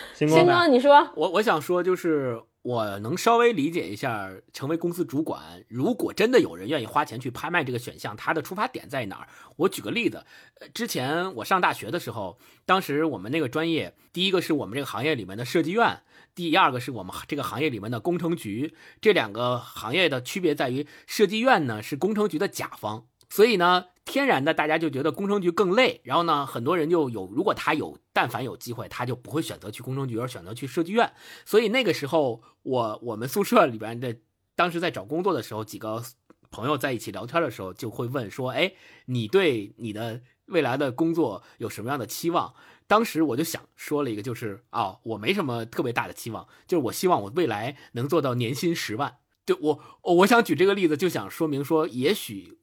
<laughs> 星哥，你说，我我想说就是。我能稍微理解一下，成为公司主管，如果真的有人愿意花钱去拍卖这个选项，他的出发点在哪儿？我举个例子，之前我上大学的时候，当时我们那个专业，第一个是我们这个行业里面的设计院，第二个是我们这个行业里面的工程局。这两个行业的区别在于，设计院呢是工程局的甲方，所以呢。天然的，大家就觉得工程局更累，然后呢，很多人就有，如果他有，但凡有机会，他就不会选择去工程局，而选择去设计院。所以那个时候，我我们宿舍里边的，当时在找工作的时候，几个朋友在一起聊天的时候，就会问说：“哎，你对你的未来的工作有什么样的期望？”当时我就想说了一个，就是啊，我没什么特别大的期望，就是我希望我未来能做到年薪十万。就我我想举这个例子，就想说明说，也许。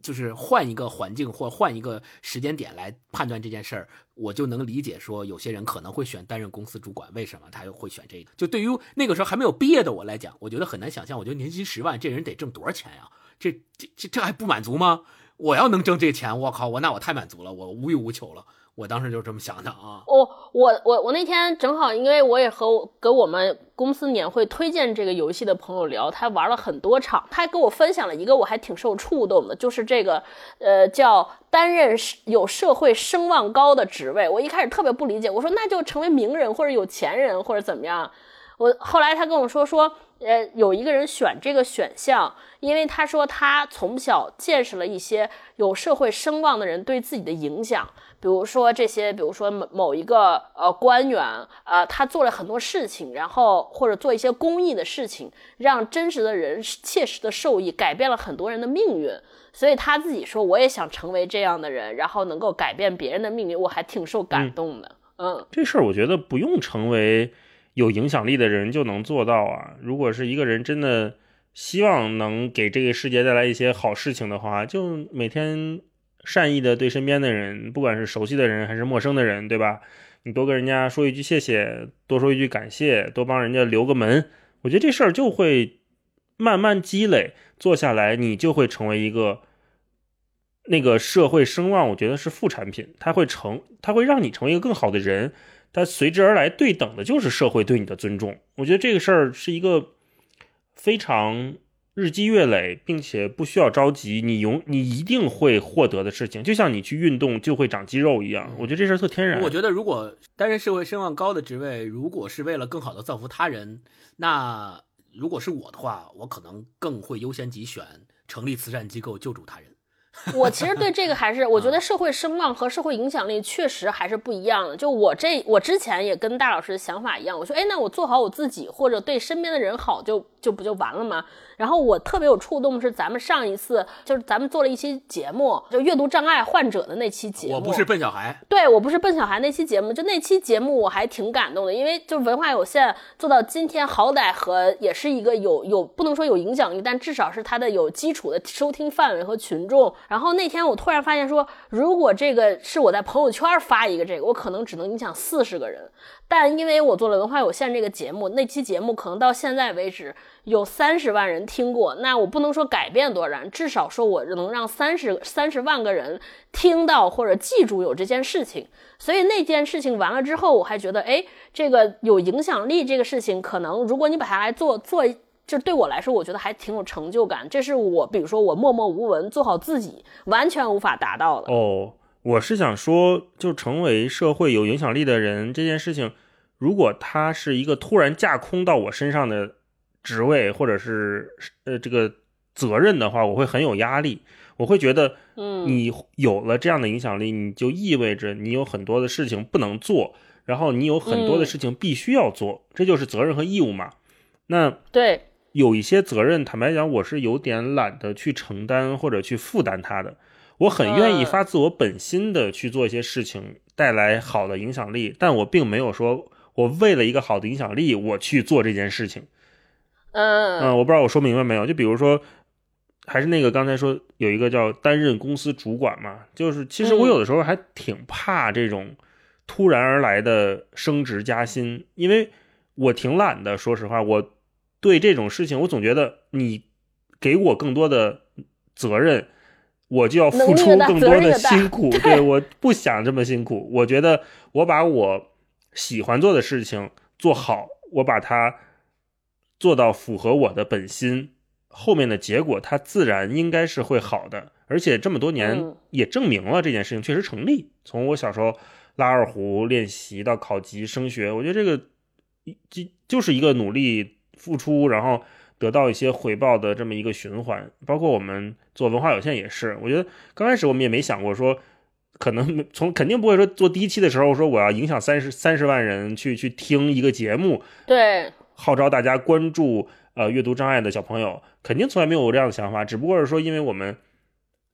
就是换一个环境或换一个时间点来判断这件事儿，我就能理解说有些人可能会选担任公司主管，为什么他又会选这个？就对于那个时候还没有毕业的我来讲，我觉得很难想象。我觉得年薪十万，这人得挣多少钱呀？这这这这还不满足吗？我要能挣这钱，我靠，我那我太满足了，我无欲无求了。我当时就这么想的啊！我我我我那天正好，因为我也和给我们公司年会推荐这个游戏的朋友聊，他玩了很多场，他还跟我分享了一个我还挺受触动的，就是这个呃叫担任有社会声望高的职位。我一开始特别不理解，我说那就成为名人或者有钱人或者怎么样。我后来他跟我说说，呃，有一个人选这个选项，因为他说他从小见识了一些有社会声望的人对自己的影响。比如说这些，比如说某某一个呃官员，呃，他做了很多事情，然后或者做一些公益的事情，让真实的人切实的受益，改变了很多人的命运。所以他自己说，我也想成为这样的人，然后能够改变别人的命运，我还挺受感动的。嗯，这事儿我觉得不用成为有影响力的人就能做到啊。如果是一个人真的希望能给这个世界带来一些好事情的话，就每天。善意的对身边的人，不管是熟悉的人还是陌生的人，对吧？你多跟人家说一句谢谢，多说一句感谢，多帮人家留个门，我觉得这事儿就会慢慢积累，做下来你就会成为一个那个社会声望，我觉得是副产品，它会成，它会让你成为一个更好的人，它随之而来对等的就是社会对你的尊重。我觉得这个事儿是一个非常。日积月累，并且不需要着急，你永你一定会获得的事情，就像你去运动就会长肌肉一样。我觉得这事儿特天然。我觉得如果担任社会声望高的职位，如果是为了更好的造福他人，那如果是我的话，我可能更会优先级选成立慈善机构救助他人。我其实对这个还是，<laughs> 我觉得社会声望和社会影响力确实还是不一样的。就我这，我之前也跟大老师的想法一样，我说，哎，那我做好我自己，或者对身边的人好，就就不就完了吗？然后我特别有触动是咱们上一次就是咱们做了一期节目，就阅读障碍患者的那期节目。我不是笨小孩。对我不是笨小孩那期节目，就那期节目我还挺感动的，因为就文化有限做到今天，好歹和也是一个有有不能说有影响力，但至少是它的有基础的收听范围和群众。然后那天我突然发现说，如果这个是我在朋友圈发一个这个，我可能只能影响四十个人。但因为我做了文化有限这个节目，那期节目可能到现在为止有三十万人听过，那我不能说改变多少人，至少说我能让三十三十万个人听到或者记住有这件事情。所以那件事情完了之后，我还觉得，哎，这个有影响力这个事情，可能如果你把它来做做，就对我来说，我觉得还挺有成就感。这是我，比如说我默默无闻做好自己，完全无法达到的。哦，我是想说，就成为社会有影响力的人这件事情，如果他是一个突然架空到我身上的。职位或者是呃这个责任的话，我会很有压力。我会觉得，嗯，你有了这样的影响力，你就意味着你有很多的事情不能做，然后你有很多的事情必须要做，这就是责任和义务嘛。那对，有一些责任，坦白讲，我是有点懒得去承担或者去负担它的。我很愿意发自我本心的去做一些事情，带来好的影响力，但我并没有说我为了一个好的影响力我去做这件事情。嗯嗯，我不知道我说明白没有？就比如说，还是那个刚才说有一个叫担任公司主管嘛，就是其实我有的时候还挺怕这种突然而来的升职加薪，因为我挺懒的。说实话，我对这种事情，我总觉得你给我更多的责任，我就要付出更多的辛苦。对，<laughs> 我不想这么辛苦。我觉得我把我喜欢做的事情做好，我把它。做到符合我的本心，后面的结果它自然应该是会好的。而且这么多年也证明了这件事情确实成立。从我小时候拉二胡练习到考级升学，我觉得这个就就是一个努力付出，然后得到一些回报的这么一个循环。包括我们做文化有限也是，我觉得刚开始我们也没想过说，可能从肯定不会说做第一期的时候说我要影响三十三十万人去去听一个节目。对。号召大家关注呃阅读障碍的小朋友，肯定从来没有这样的想法，只不过是说，因为我们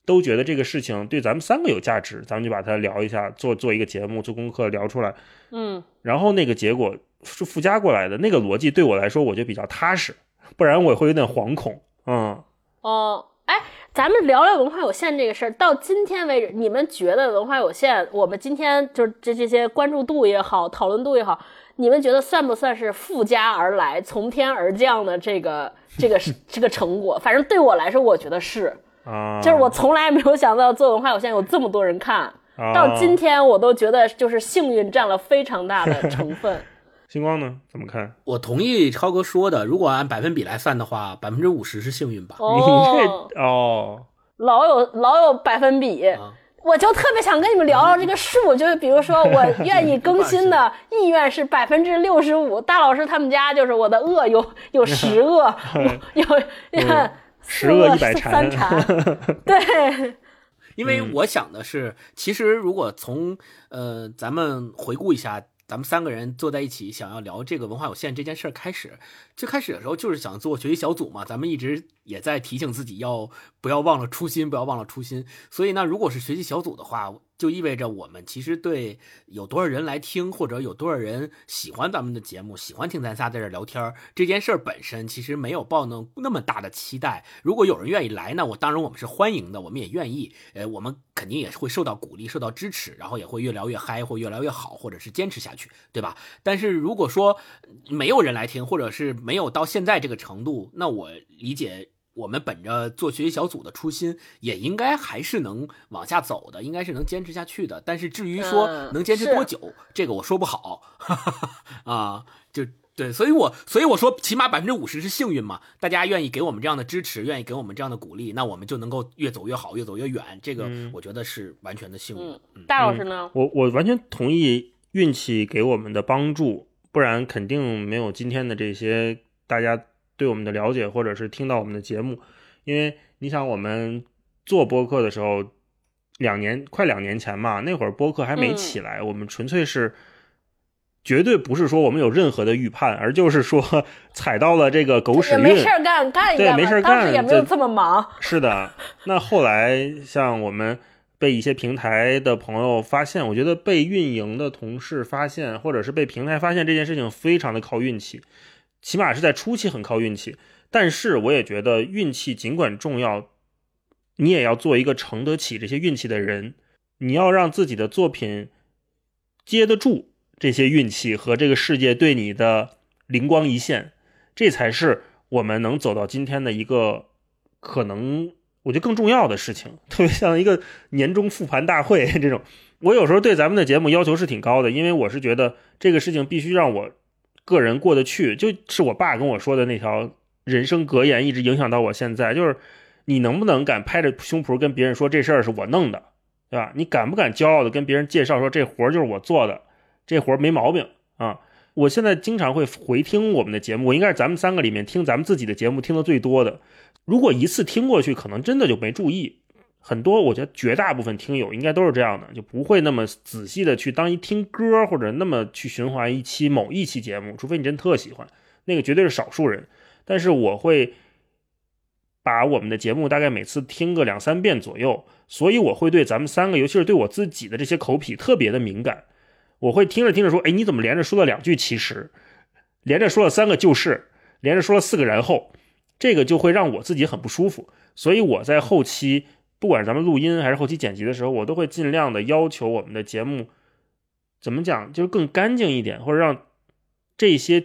都觉得这个事情对咱们三个有价值，咱们就把它聊一下，做做一个节目，做功课聊出来，嗯，然后那个结果是附加过来的，那个逻辑对我来说，我就比较踏实，不然我会有点惶恐，嗯，哦，哎，咱们聊聊文化有限这个事儿，到今天为止，你们觉得文化有限，我们今天就是这这些关注度也好，讨论度也好。你们觉得算不算是附加而来、从天而降的这个、这个、这个成果？反正对我来说，我觉得是啊，就是我从来没有想到做文化有限有这么多人看，到今天我都觉得就是幸运占了非常大的成分。<laughs> 星光呢？怎么看？我同意超哥说的，如果按百分比来算的话，百分之五十是幸运吧？哦哦，老有老有百分比。我就特别想跟你们聊聊这个数，就是比如说我愿意更新的 <laughs> 意愿是百分之六十五。大老师他们家就是我的恶有有十恶，<laughs> 有你看十恶一百三禅，<laughs> 对。因为我想的是，其实如果从呃咱们回顾一下。咱们三个人坐在一起，想要聊这个文化有限这件事儿。开始最开始的时候，就是想做学习小组嘛。咱们一直也在提醒自己，要不要忘了初心，不要忘了初心。所以，呢如果是学习小组的话。就意味着我们其实对有多少人来听，或者有多少人喜欢咱们的节目，喜欢听咱仨在这聊天这件事儿本身其实没有抱那那么大的期待。如果有人愿意来呢，我当然我们是欢迎的，我们也愿意。呃，我们肯定也是会受到鼓励、受到支持，然后也会越聊越嗨，或越来越好，或者是坚持下去，对吧？但是如果说没有人来听，或者是没有到现在这个程度，那我理解。我们本着做学习小组的初心，也应该还是能往下走的，应该是能坚持下去的。但是至于说能坚持多久，这个我说不好 <laughs> 啊。就对，所以我所以我说，起码百分之五十是幸运嘛。大家愿意给我们这样的支持，愿意给我们这样的鼓励，那我们就能够越走越好，越走越远。这个我觉得是完全的幸运。大老师呢？我我完全同意运气给我们的帮助，不然肯定没有今天的这些大家。对我们的了解，或者是听到我们的节目，因为你想，我们做播客的时候，两年快两年前嘛，那会儿播客还没起来，我们纯粹是绝对不是说我们有任何的预判，而就是说踩到了这个狗屎运，没事干干一干，没事干，也没有这么忙。是的，那后来像我们被一些平台的朋友发现，我觉得被运营的同事发现，或者是被平台发现这件事情，非常的靠运气。起码是在初期很靠运气，但是我也觉得运气尽管重要，你也要做一个承得起这些运气的人。你要让自己的作品接得住这些运气和这个世界对你的灵光一现，这才是我们能走到今天的一个可能，我觉得更重要的事情，<laughs> 特别像一个年终复盘大会这种。我有时候对咱们的节目要求是挺高的，因为我是觉得这个事情必须让我个人过得去，就是我爸跟我说的那条人生格言，一直影响到我现在，就是你能不能敢拍着胸脯跟别人说这事儿是我弄的，对吧？你敢不敢骄傲的跟别人介绍说这活儿就是我做的，这活儿没毛病啊？我现在经常会回听我们的节目，我应该是咱们三个里面听咱们自己的节目听的最多的。如果一次听过去，可能真的就没注意。很多，我觉得绝大部分听友应该都是这样的，就不会那么仔细的去当一听歌，或者那么去循环一期某一期节目，除非你真特喜欢，那个绝对是少数人。但是我会把我们的节目大概每次听个两三遍左右，所以我会对咱们三个，尤其是对我自己的这些口癖特别的敏感。我会听着听着说，哎，你怎么连着说了两句其实，连着说了三个就是，<laughs> 连着说了四个然后，这个就会让我自己很不舒服。所以我在后期，不管咱们录音还是后期剪辑的时候，我都会尽量的要求我们的节目怎么讲，就是更干净一点，或者让这些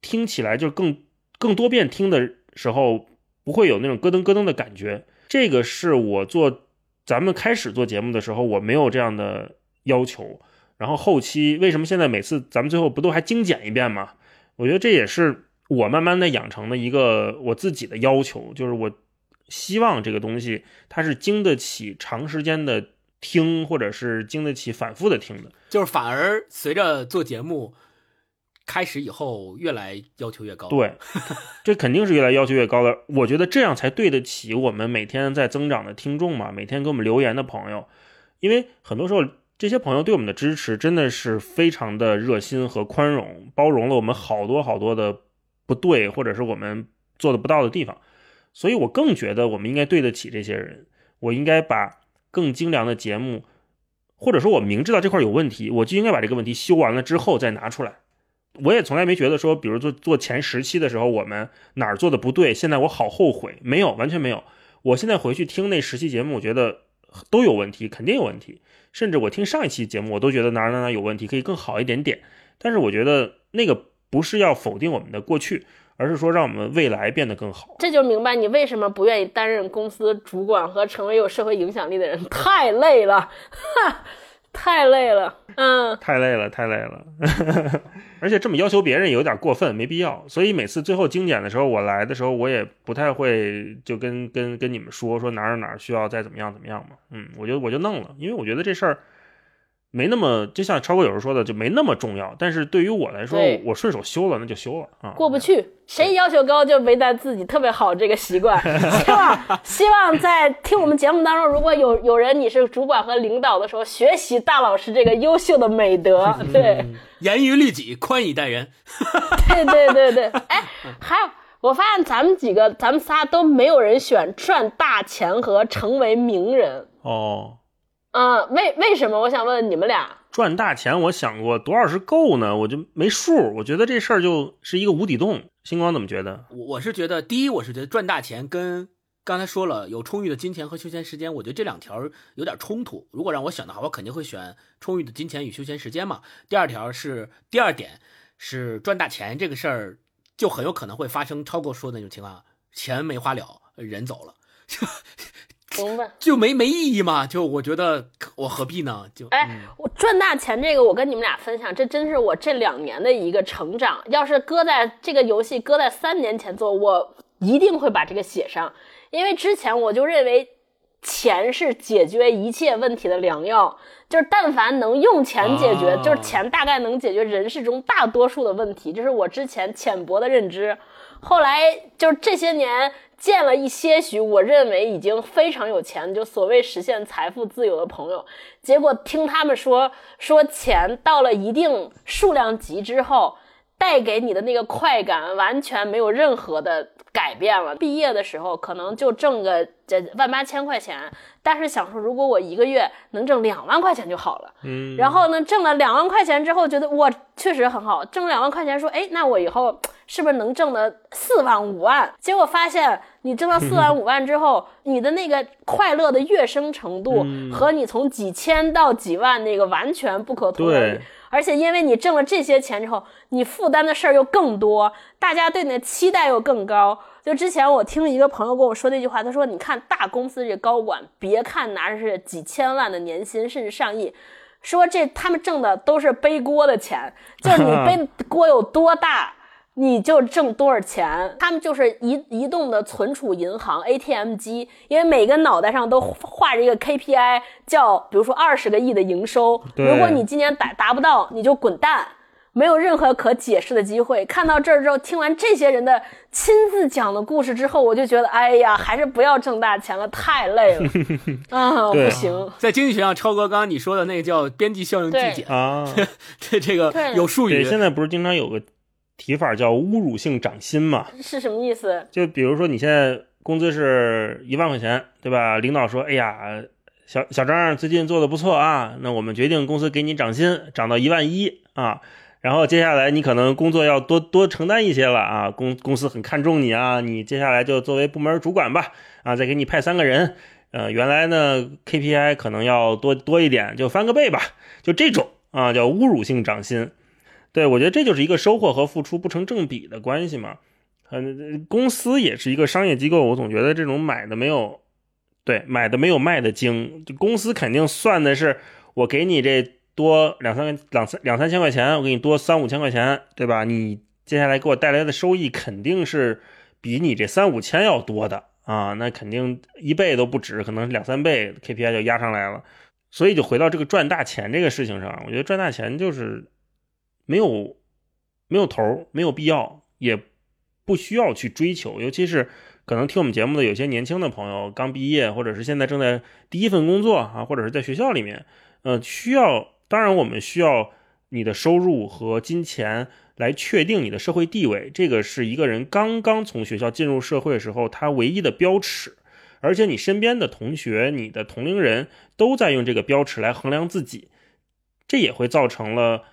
听起来就更更多遍听的时候不会有那种咯噔咯噔的感觉。这个是我做咱们开始做节目的时候我没有这样的要求。然后后期为什么现在每次咱们最后不都还精简一遍吗？我觉得这也是我慢慢的养成的一个我自己的要求，就是我希望这个东西它是经得起长时间的听，或者是经得起反复的听的。就是反而随着做节目开始以后，越来要求越高。对，<laughs> 这肯定是越来要求越高的。我觉得这样才对得起我们每天在增长的听众嘛，每天给我们留言的朋友，因为很多时候。这些朋友对我们的支持真的是非常的热心和宽容，包容了我们好多好多的不对，或者是我们做的不到的地方。所以我更觉得我们应该对得起这些人。我应该把更精良的节目，或者说我明知道这块有问题，我就应该把这个问题修完了之后再拿出来。我也从来没觉得说，比如做做前十期的时候，我们哪儿做的不对，现在我好后悔。没有，完全没有。我现在回去听那十期节目，我觉得都有问题，肯定有问题。甚至我听上一期节目，我都觉得哪哪哪有问题，可以更好一点点。但是我觉得那个不是要否定我们的过去，而是说让我们未来变得更好。这就明白你为什么不愿意担任公司主管和成为有社会影响力的人，太累了，哈。太累了，嗯，太累了，太累了，<laughs> 而且这么要求别人有点过分，没必要。所以每次最后精简的时候，我来的时候，我也不太会就跟跟跟你们说说哪儿哪儿需要再怎么样怎么样嘛。嗯，我就我就弄了，因为我觉得这事儿。没那么，就像超哥有时候说的，就没那么重要。但是对于我来说，我顺手修了，那就修了啊。过不去，谁要求高就没带自己特别好这个习惯。<laughs> 希望希望在听我们节目当中，如果有有人你是主管和领导的时候，学习大老师这个优秀的美德。对，严于律己，宽以待人。<laughs> 对对对对，<laughs> 哎，还有，我发现咱们几个，咱们仨都没有人选赚大钱和成为名人哦。嗯，为为什么？我想问你们俩赚大钱，我想过多少是够呢？我就没数。我觉得这事儿就是一个无底洞。星光怎么觉得？我我是觉得，第一，我是觉得赚大钱跟刚才说了有充裕的金钱和休闲时间，我觉得这两条有点冲突。如果让我选的话，我肯定会选充裕的金钱与休闲时间嘛。第二条是第二点是赚大钱这个事儿，就很有可能会发生超过说的那种情况，钱没花了，人走了。<laughs> 明白，就没没意义嘛？就我觉得我何必呢？就哎，我赚大钱这个，我跟你们俩分享，这真是我这两年的一个成长。要是搁在这个游戏搁在三年前做，我一定会把这个写上，因为之前我就认为钱是解决一切问题的良药，就是但凡能用钱解决，就是钱大概能解决人世中大多数的问题，这是我之前浅薄的认知。后来就是这些年。见了一些许我认为已经非常有钱，就所谓实现财富自由的朋友，结果听他们说说钱到了一定数量级之后，带给你的那个快感完全没有任何的改变了。毕业的时候可能就挣个这万八千块钱，但是想说如果我一个月能挣两万块钱就好了。嗯，然后呢，挣了两万块钱之后，觉得我确实很好，挣两万块钱，说哎，那我以后。是不是能挣的四万五万？结果发现你挣到四万五万之后，你的那个快乐的跃升程度和你从几千到几万那个完全不可同日语。而且因为你挣了这些钱之后，你负担的事儿又更多，大家对你的期待又更高。就之前我听一个朋友跟我说那句话，他说：“你看大公司这高管，别看拿着是几千万的年薪，甚至上亿，说这他们挣的都是背锅的钱，就是你 <laughs> 背锅有多大。”你就挣多少钱？他们就是移移动的存储银行 ATM 机，因为每个脑袋上都画着一个 KPI，叫比如说二十个亿的营收。如果你今年达达不到，你就滚蛋，没有任何可解释的机会。看到这儿之后，听完这些人的亲自讲的故事之后，我就觉得，哎呀，还是不要挣大钱了，太累了 <laughs> 啊，不行。在经济学上，超哥刚刚你说的那个叫边际效应递减啊，<laughs> 这这个有术语。现在不是经常有个。提法叫侮辱性涨薪嘛？是什么意思？就比如说你现在工资是一万块钱，对吧？领导说：“哎呀，小小张最近做的不错啊，那我们决定公司给你涨薪，涨到一万一啊。然后接下来你可能工作要多多承担一些了啊，公公司很看重你啊，你接下来就作为部门主管吧啊，再给你派三个人，呃，原来呢 KPI 可能要多多一点，就翻个倍吧，就这种啊叫侮辱性涨薪。”对，我觉得这就是一个收获和付出不成正比的关系嘛。嗯，公司也是一个商业机构，我总觉得这种买的没有，对，买的没有卖的精。公司肯定算的是，我给你这多两三两三两三千块钱，我给你多三五千块钱，对吧？你接下来给我带来的收益肯定是比你这三五千要多的啊，那肯定一倍都不止，可能两三倍 KPI 就压上来了。所以就回到这个赚大钱这个事情上，我觉得赚大钱就是。没有，没有头没有必要，也不需要去追求。尤其是可能听我们节目的有些年轻的朋友，刚毕业，或者是现在正在第一份工作啊，或者是在学校里面，呃，需要。当然，我们需要你的收入和金钱来确定你的社会地位，这个是一个人刚刚从学校进入社会的时候他唯一的标尺。而且，你身边的同学、你的同龄人都在用这个标尺来衡量自己，这也会造成了。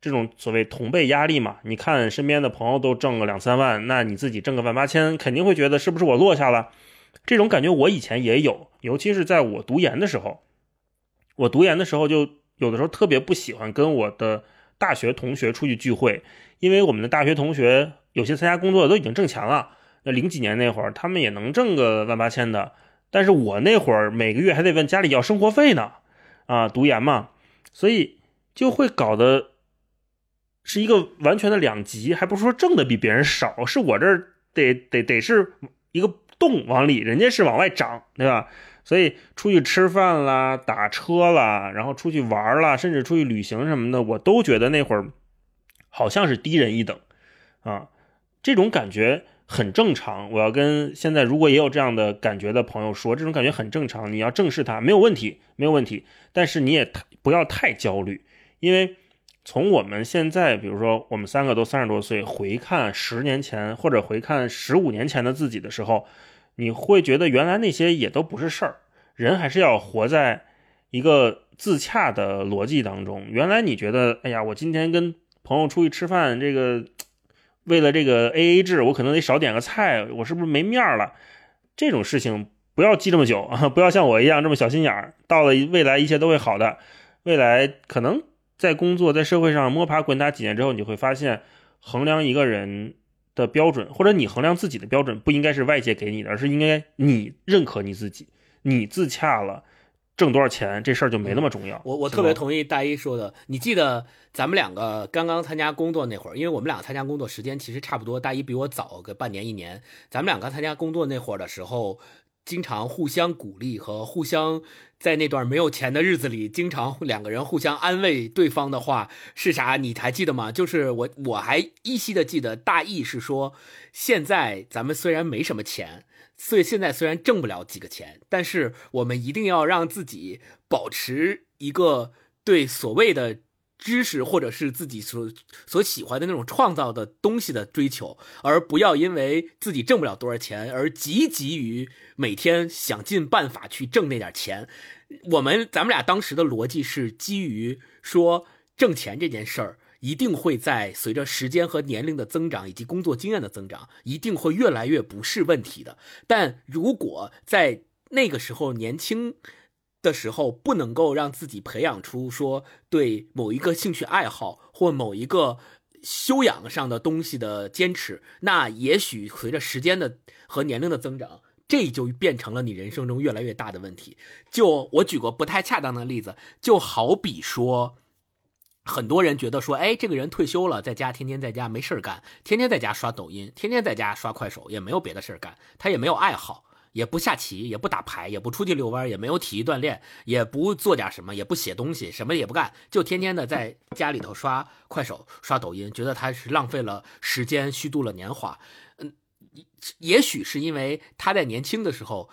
这种所谓同辈压力嘛，你看身边的朋友都挣个两三万，那你自己挣个万八千，肯定会觉得是不是我落下了？这种感觉我以前也有，尤其是在我读研的时候，我读研的时候就有的时候特别不喜欢跟我的大学同学出去聚会，因为我们的大学同学有些参加工作的都已经挣钱了，那零几年那会儿他们也能挣个万八千的，但是我那会儿每个月还得问家里要生活费呢，啊，读研嘛，所以就会搞得。是一个完全的两极，还不是说挣的比别人少，是我这儿得得得是一个洞往里，人家是往外涨，对吧？所以出去吃饭啦、打车啦，然后出去玩啦，甚至出去旅行什么的，我都觉得那会儿好像是低人一等啊，这种感觉很正常。我要跟现在如果也有这样的感觉的朋友说，这种感觉很正常，你要正视它，没有问题，没有问题。但是你也不要太焦虑，因为。从我们现在，比如说我们三个都三十多岁，回看十年前或者回看十五年前的自己的时候，你会觉得原来那些也都不是事儿。人还是要活在一个自洽的逻辑当中。原来你觉得，哎呀，我今天跟朋友出去吃饭，这个为了这个 A A 制，我可能得少点个菜，我是不是没面了？这种事情不要记这么久啊！<laughs> 不要像我一样这么小心眼儿。到了未来，一切都会好的。未来可能。在工作，在社会上摸爬滚打几年之后，你会发现，衡量一个人的标准，或者你衡量自己的标准，不应该是外界给你的，而是应该你认可你自己，你自洽了，挣多少钱这事儿就没那么重要。我我特别同意大一说的。你记得咱们两个刚刚参加工作那会儿，因为我们俩参加工作时间其实差不多，大一比我早个半年一年。咱们两个参加工作那会儿的时候。经常互相鼓励和互相在那段没有钱的日子里，经常两个人互相安慰对方的话是啥？你还记得吗？就是我我还依稀的记得，大意是说，现在咱们虽然没什么钱，所以现在虽然挣不了几个钱，但是我们一定要让自己保持一个对所谓的。知识或者是自己所所喜欢的那种创造的东西的追求，而不要因为自己挣不了多少钱而急急于每天想尽办法去挣那点钱。我们咱们俩当时的逻辑是基于说，挣钱这件事儿一定会在随着时间和年龄的增长以及工作经验的增长，一定会越来越不是问题的。但如果在那个时候年轻。的时候，不能够让自己培养出说对某一个兴趣爱好或某一个修养上的东西的坚持，那也许随着时间的和年龄的增长，这就变成了你人生中越来越大的问题。就我举个不太恰当的例子，就好比说。很多人觉得说，哎，这个人退休了，在家天天在家没事儿干，天天在家刷抖音，天天在家刷快手，也没有别的事儿干，他也没有爱好，也不下棋，也不打牌，也不出去遛弯，也没有体育锻炼，也不做点什么，也不写东西，什么也不干，就天天的在家里头刷快手、刷抖音，觉得他是浪费了时间，虚度了年华。嗯，也许是因为他在年轻的时候，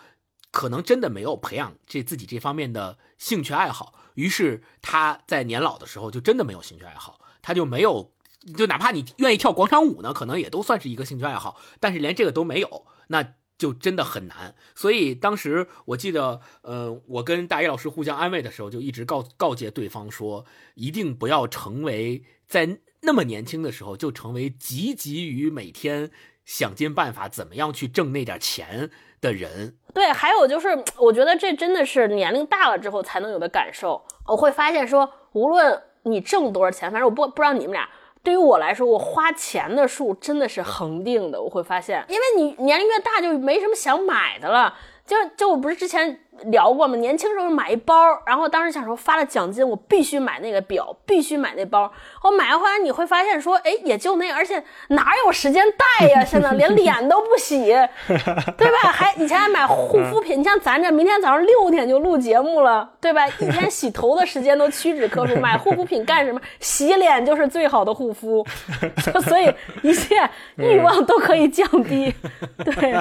可能真的没有培养这自己这方面的兴趣爱好。于是他在年老的时候就真的没有兴趣爱好，他就没有，就哪怕你愿意跳广场舞呢，可能也都算是一个兴趣爱好，但是连这个都没有，那就真的很难。所以当时我记得，呃，我跟大一老师互相安慰的时候，就一直告告诫对方说，一定不要成为在那么年轻的时候就成为汲汲于每天想尽办法怎么样去挣那点钱。的人对，还有就是，我觉得这真的是年龄大了之后才能有的感受。我会发现说，无论你挣多少钱，反正我不不知道你们俩，对于我来说，我花钱的数真的是恒定的。我会发现，因为你年龄越大，就没什么想买的了。就就我不是之前。聊过吗？年轻时候买一包，然后当时想说发了奖金，我必须买那个表，必须买那包。我买完回来你会发现说，哎，也就那，而且哪有时间戴呀？<laughs> 现在连脸都不洗，对吧？还以前还买护肤品，你像咱这明天早上六点就录节目了，对吧？<laughs> 一天洗头的时间都屈指可数，买护肤品干什么？洗脸就是最好的护肤，<laughs> 所以一切欲望都可以降低。对，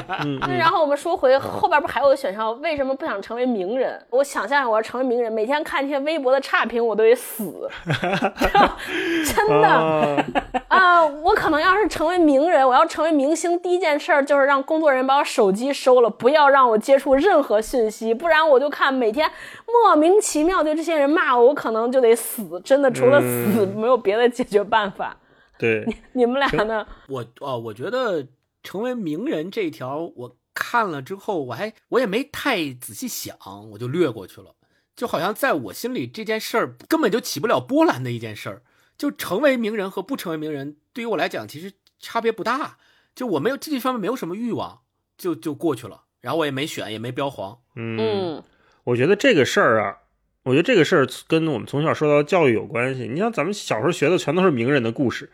然后我们说回后边不还有个选项？为什么不想？成为名人，我想象我要成为名人，每天看这些微博的差评，我都得死，<laughs> 真的 <laughs> 啊！我可能要是成为名人，我要成为明星，第一件事儿就是让工作人员把我手机收了，不要让我接触任何讯息，不然我就看每天莫名其妙对这些人骂我，我可能就得死，真的除了死没有别的解决办法。对，你你们俩呢？我哦，我觉得成为名人这条我。看了之后，我还我也没太仔细想，我就略过去了。就好像在我心里，这件事儿根本就起不了波澜的一件事儿。就成为名人和不成为名人，对于我来讲，其实差别不大。就我没有这方面没有什么欲望，就就过去了。然后我也没选，也没标黄。嗯，我觉得这个事儿啊，我觉得这个事儿跟我们从小受到的教育有关系。你像咱们小时候学的全都是名人的故事，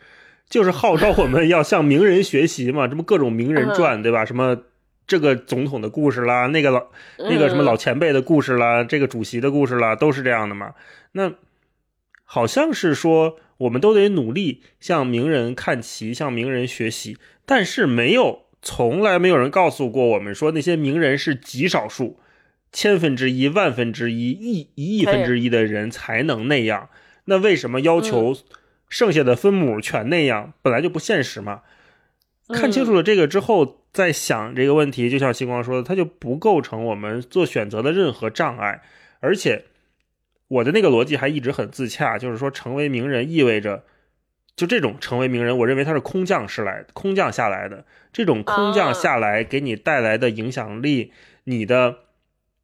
就是号召我们要向名人学习嘛，这么各种名人传，对吧？什么？这个总统的故事啦，那个老那个什么老前辈的故事啦，这个主席的故事啦，都是这样的嘛。那好像是说，我们都得努力向名人看齐，向名人学习。但是没有，从来没有人告诉过我们说，那些名人是极少数，千分之一、万分之一、亿一亿分之一的人才能那样。那为什么要求剩下的分母全那样？本来就不现实嘛。看清楚了这个之后。在想这个问题，就像星光说的，它就不构成我们做选择的任何障碍。而且，我的那个逻辑还一直很自洽，就是说，成为名人意味着，就这种成为名人，我认为它是空降式来，空降下来的。这种空降下来给你带来的影响力，你的，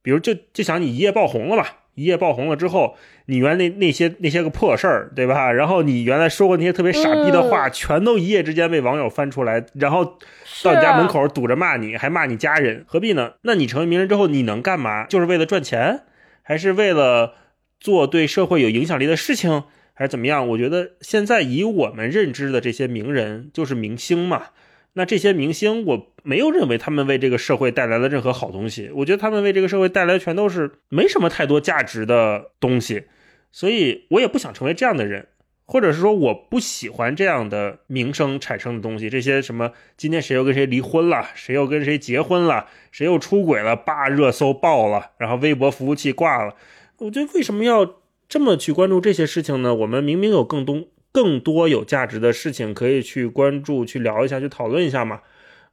比如就就想你一夜爆红了吧。一夜爆红了之后，你原来那那些那些个破事儿，对吧？然后你原来说过那些特别傻逼的话，全都一夜之间被网友翻出来，然后到你家门口堵着骂你，还骂你家人，何必呢？那你成为名人之后，你能干嘛？就是为了赚钱，还是为了做对社会有影响力的事情，还是怎么样？我觉得现在以我们认知的这些名人，就是明星嘛。那这些明星，我没有认为他们为这个社会带来了任何好东西。我觉得他们为这个社会带来的全都是没什么太多价值的东西，所以我也不想成为这样的人，或者是说我不喜欢这样的名声产生的东西。这些什么今天谁又跟谁离婚了，谁又跟谁结婚了，谁又出轨了，叭热搜爆了，然后微博服务器挂了。我觉得为什么要这么去关注这些事情呢？我们明明有更多。更多有价值的事情可以去关注、去聊一下、去讨论一下嘛，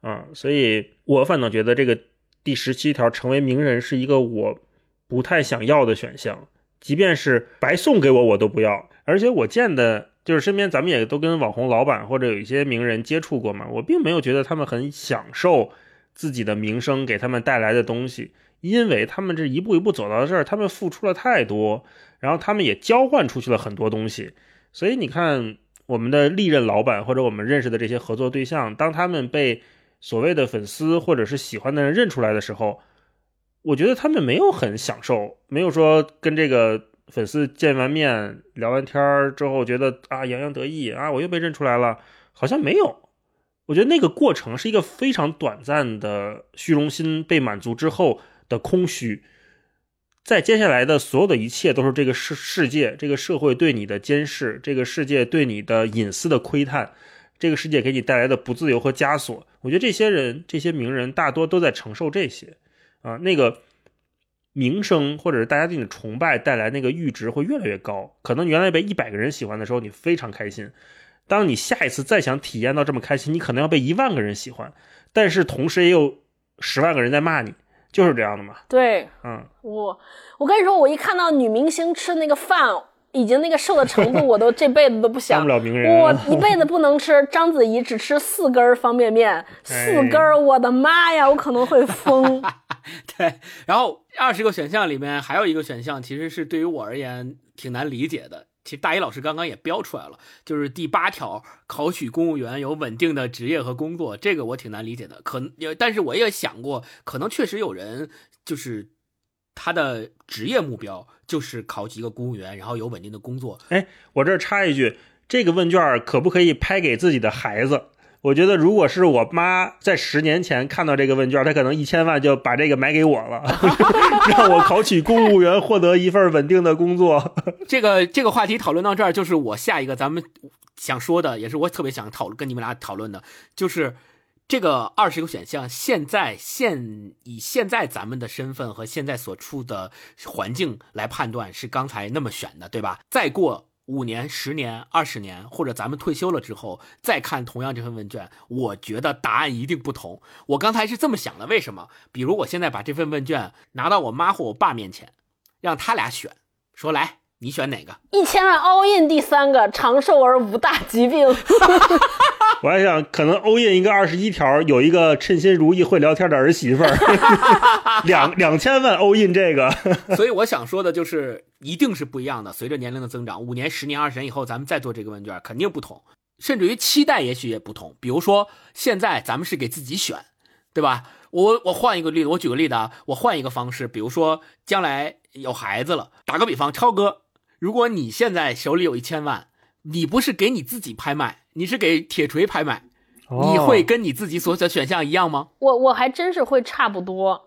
啊，所以我反倒觉得这个第十七条成为名人是一个我不太想要的选项，即便是白送给我，我都不要。而且我见的就是身边咱们也都跟网红老板或者有一些名人接触过嘛，我并没有觉得他们很享受自己的名声给他们带来的东西，因为他们这一步一步走到这儿，他们付出了太多，然后他们也交换出去了很多东西，所以你看我们的历任老板或者我们认识的这些合作对象，当他们被所谓的粉丝或者是喜欢的人认出来的时候，我觉得他们没有很享受，没有说跟这个粉丝见完面聊完天之后觉得啊洋洋得意啊我又被认出来了，好像没有。我觉得那个过程是一个非常短暂的虚荣心被满足之后的空虚，在接下来的所有的一切都是这个世世界、这个社会对你的监视，这个世界对你的隐私的窥探，这个世界给你带来的不自由和枷锁。我觉得这些人、这些名人大多都在承受这些啊，那个名声或者是大家对你的崇拜带来那个阈值会越来越高。可能原来被一百个人喜欢的时候，你非常开心。当你下一次再想体验到这么开心，你可能要被一万个人喜欢，但是同时也有十万个人在骂你，就是这样的嘛。对，嗯，我我跟你说，我一看到女明星吃那个饭，已经那个瘦的程度，<laughs> 我都这辈子都不想当不了名人。我一辈子不能吃。章子怡只吃四根方便面，四根，我的妈呀，我可能会疯。<laughs> 对，然后二十个选项里面还有一个选项，其实是对于我而言挺难理解的。其实大一老师刚刚也标出来了，就是第八条，考取公务员有稳定的职业和工作，这个我挺难理解的。可能，但是我也想过，可能确实有人就是他的职业目标就是考几个公务员，然后有稳定的工作。哎，我这插一句，这个问卷可不可以拍给自己的孩子？我觉得，如果是我妈在十年前看到这个问卷，她可能一千万就把这个买给我了，<laughs> <laughs> 让我考取公务员，获得一份稳定的工作。<laughs> 这个这个话题讨论到这儿，就是我下一个咱们想说的，也是我特别想讨论跟你们俩讨论的，就是这个二十个选项，现在现以现在咱们的身份和现在所处的环境来判断，是刚才那么选的，对吧？再过。五年、十年、二十年，或者咱们退休了之后再看同样这份问卷，我觉得答案一定不同。我刚才是这么想的，为什么？比如我现在把这份问卷拿到我妈或我爸面前，让他俩选，说来，你选哪个？一千万 all in 第三个，长寿而无大疾病。<laughs> 我还想，可能欧印一个二十一条，有一个称心如意、会聊天的儿媳妇儿，<laughs> 两两千万欧印这个。<laughs> 所以我想说的就是，一定是不一样的。随着年龄的增长，五年、十年、二十年以后，咱们再做这个问卷，肯定不同，甚至于期待也许也不同。比如说，现在咱们是给自己选，对吧？我我换一个例子，我举个例子啊，我换一个方式，比如说将来有孩子了，打个比方，超哥，如果你现在手里有一千万，你不是给你自己拍卖？你是给铁锤拍卖，你会跟你自己所选选项一样吗？我我还真是会差不多，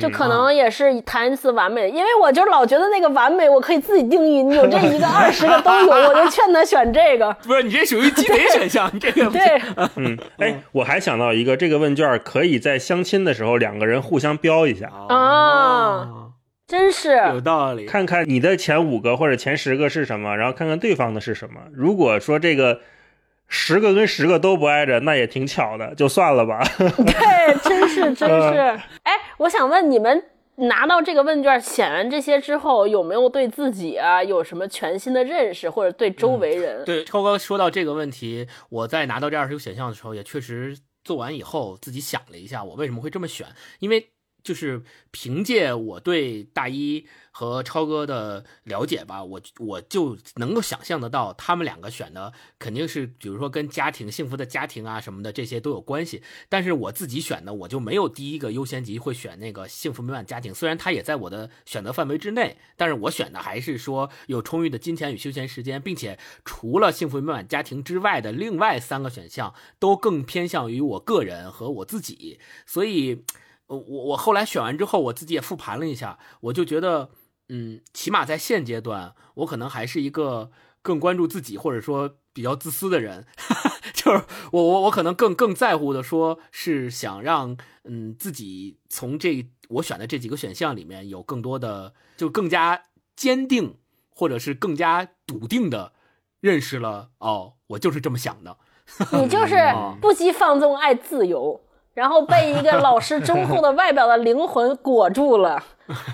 就可能也是谈一次完美，因为我就老觉得那个完美我可以自己定义，你有这一个 <laughs> 二十个都有，我就劝他选这个。不是你这属于鸡贼选项，你这个对。<laughs> 嗯，哎，我还想到一个，这个问卷可以在相亲的时候两个人互相标一下啊，真是有道理。看看你的前五个或者前十个是什么，然后看看对方的是什么。如果说这个。十个跟十个都不挨着，那也挺巧的，就算了吧。<laughs> 对，真是真是。哎，我想问你们，拿到这个问卷，写完这些之后，有没有对自己啊有什么全新的认识，或者对周围人？对，超哥说到这个问题，我在拿到这二十个选项的时候，也确实做完以后，自己想了一下，我为什么会这么选，因为。就是凭借我对大一和超哥的了解吧，我我就能够想象得到，他们两个选的肯定是，比如说跟家庭幸福的家庭啊什么的这些都有关系。但是我自己选的，我就没有第一个优先级会选那个幸福美满家庭，虽然它也在我的选择范围之内，但是我选的还是说有充裕的金钱与休闲时间，并且除了幸福美满家庭之外的另外三个选项都更偏向于我个人和我自己，所以。我我后来选完之后，我自己也复盘了一下，我就觉得，嗯，起码在现阶段，我可能还是一个更关注自己或者说比较自私的人，<laughs> 就是我我我可能更更在乎的说是想让嗯自己从这我选的这几个选项里面有更多的就更加坚定或者是更加笃定的认识了哦，我就是这么想的，<laughs> 你就是不羁放纵爱自由。然后被一个老师 <laughs> 忠厚的外表的灵魂裹住了。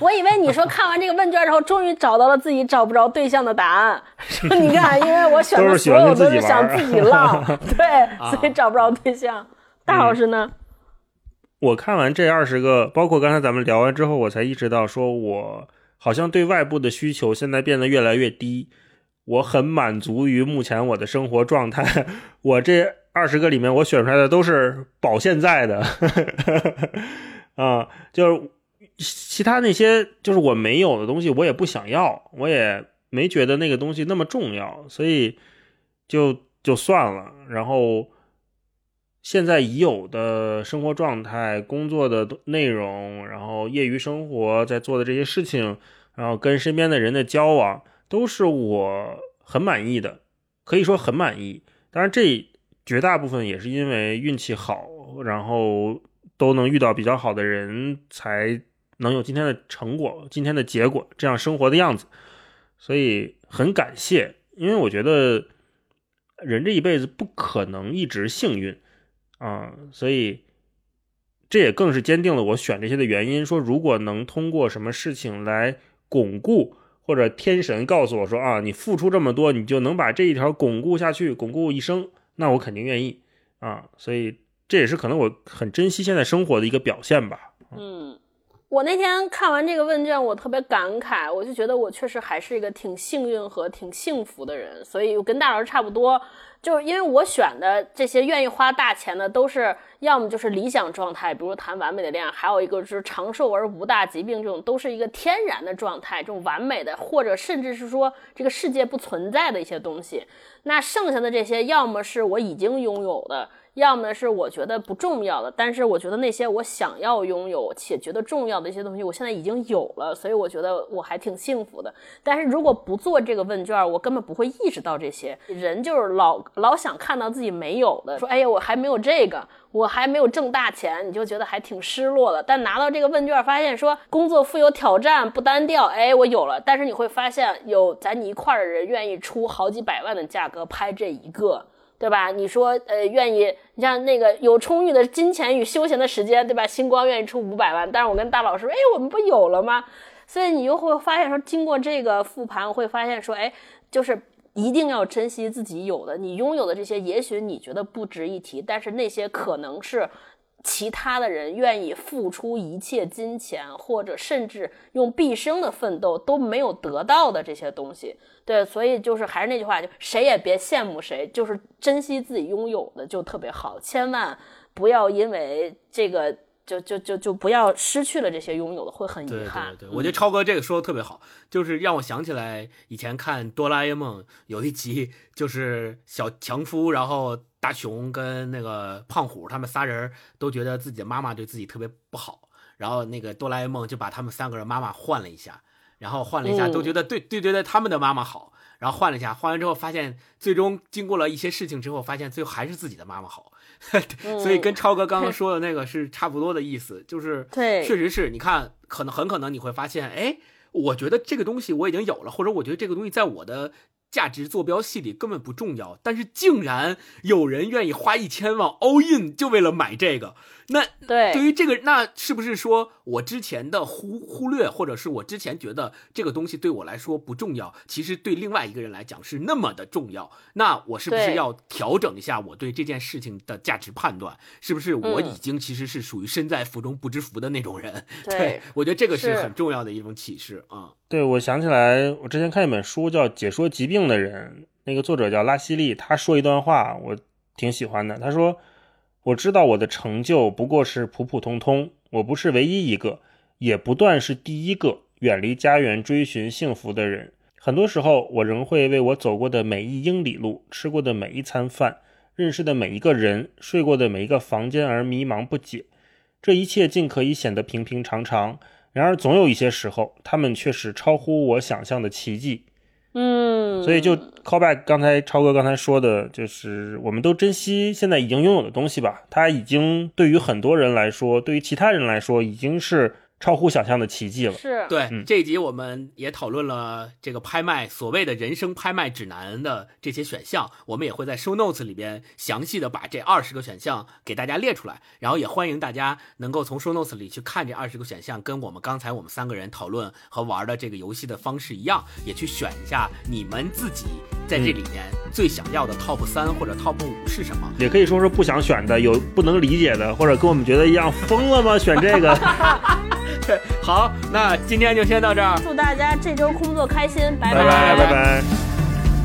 我以为你说看完这个问卷之后，终于找到了自己找不着对象的答案。说 <laughs> 你看，因为我选的所有都是想自己浪，<laughs> 对，所以找不着对象。大老师呢？我看完这二十个，包括刚才咱们聊完之后，我才意识到，说我好像对外部的需求现在变得越来越低，我很满足于目前我的生活状态。我这二十个里面，我选出来的都是保现在的，<laughs> 啊，就是其他那些就是我没有的东西，我也不想要，我也没觉得那个东西那么重要，所以就就算了。然后。现在已有的生活状态、工作的内容，然后业余生活在做的这些事情，然后跟身边的人的交往，都是我很满意的，可以说很满意。当然，这绝大部分也是因为运气好，然后都能遇到比较好的人，才能有今天的成果、今天的结果，这样生活的样子。所以很感谢，因为我觉得人这一辈子不可能一直幸运。啊，所以这也更是坚定了我选这些的原因。说如果能通过什么事情来巩固，或者天神告诉我说啊，你付出这么多，你就能把这一条巩固下去，巩固一生，那我肯定愿意啊。所以这也是可能我很珍惜现在生活的一个表现吧。嗯，我那天看完这个问卷，我特别感慨，我就觉得我确实还是一个挺幸运和挺幸福的人，所以我跟大老师差不多。就是因为我选的这些愿意花大钱的，都是要么就是理想状态，比如谈完美的恋爱，还有一个就是长寿而无大疾病，这种都是一个天然的状态，这种完美的，或者甚至是说这个世界不存在的一些东西。那剩下的这些，要么是我已经拥有的。要么是我觉得不重要的，但是我觉得那些我想要拥有且觉得重要的一些东西，我现在已经有了，所以我觉得我还挺幸福的。但是如果不做这个问卷，我根本不会意识到这些。人就是老老想看到自己没有的，说哎呀，我还没有这个，我还没有挣大钱，你就觉得还挺失落的。但拿到这个问卷，发现说工作富有挑战，不单调，哎，我有了。但是你会发现，有在你一块儿的人愿意出好几百万的价格拍这一个。对吧？你说，呃，愿意，你像那个有充裕的金钱与休闲的时间，对吧？星光愿意出五百万，但是我跟大老师说，哎，我们不有了吗？所以你又会发现说，经过这个复盘，会发现说，哎，就是一定要珍惜自己有的，你拥有的这些，也许你觉得不值一提，但是那些可能是。其他的人愿意付出一切金钱，或者甚至用毕生的奋斗都没有得到的这些东西，对，所以就是还是那句话，就谁也别羡慕谁，就是珍惜自己拥有的就特别好，千万不要因为这个就就就就不要失去了这些拥有的，会很遗憾。对对对，我觉得超哥这个说的特别好，就是让我想起来以前看哆啦 A 梦有一集，就是小强夫，然后。大熊跟那个胖虎他们仨人都觉得自己的妈妈对自己特别不好，然后那个哆啦 A 梦就把他们三个人妈妈换了一下，然后换了一下都觉得对对觉得他们的妈妈好，然后换了一下，换完之后发现最终经过了一些事情之后，发现最后还是自己的妈妈好，<laughs> 所以跟超哥刚刚说的那个是差不多的意思，就是 <laughs> 对，确实是你看，可能很可能你会发现，哎，我觉得这个东西我已经有了，或者我觉得这个东西在我的。价值坐标系里根本不重要，但是竟然有人愿意花一千万 all in 就为了买这个。那对对于这个，那是不是说我之前的忽忽略，或者是我之前觉得这个东西对我来说不重要，其实对另外一个人来讲是那么的重要？那我是不是要调整一下我对这件事情的价值判断？是不是我已经其实是属于身在福中不知福的那种人？对 <laughs> 我觉得这个是很重要的一种启示啊。对，我想起来，我之前看一本书叫《解说疾病的人》，那个作者叫拉希利，他说一段话，我挺喜欢的。他说。我知道我的成就不过是普普通通，我不是唯一一个，也不断是第一个远离家园追寻幸福的人。很多时候，我仍会为我走过的每一英里路、吃过的每一餐饭、认识的每一个人、睡过的每一个房间而迷茫不解。这一切尽可以显得平平常常，然而总有一些时候，他们却是超乎我想象的奇迹。嗯，所以就 call back 刚才超哥刚才说的，就是我们都珍惜现在已经拥有的东西吧。它已经对于很多人来说，对于其他人来说，已经是超乎想象的奇迹了。是，对，嗯这一集我们也讨论了这个拍卖所谓的人生拍卖指南的这些选项，我们也会在 show notes 里边详细的把这二十个选项给大家列出来，然后也欢迎大家能够从 show notes 里去看这二十个选项，跟我们刚才我们三个人讨论和玩的这个游戏的方式一样，也去选一下你们自己在这里面最想要的 top 三或者 top 五是什么。也可以说是不想选的，有不能理解的，或者跟我们觉得一样疯了吗？选这个，<laughs> <laughs> 好，那今天就先到这儿。祝大家这周工作开心，拜拜拜拜拜。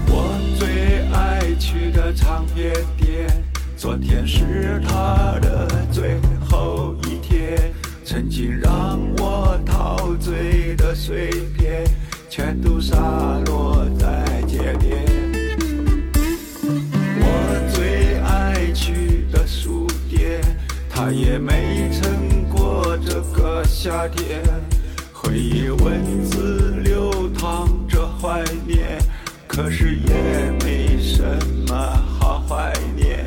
我最爱去的唱片店，昨天是他的最后一天。曾经让我陶醉的碎片，全都洒落在街边。我最爱去的书店，它也没撑过这个夏天。回忆文字流淌着怀念，可是也没什么好怀念。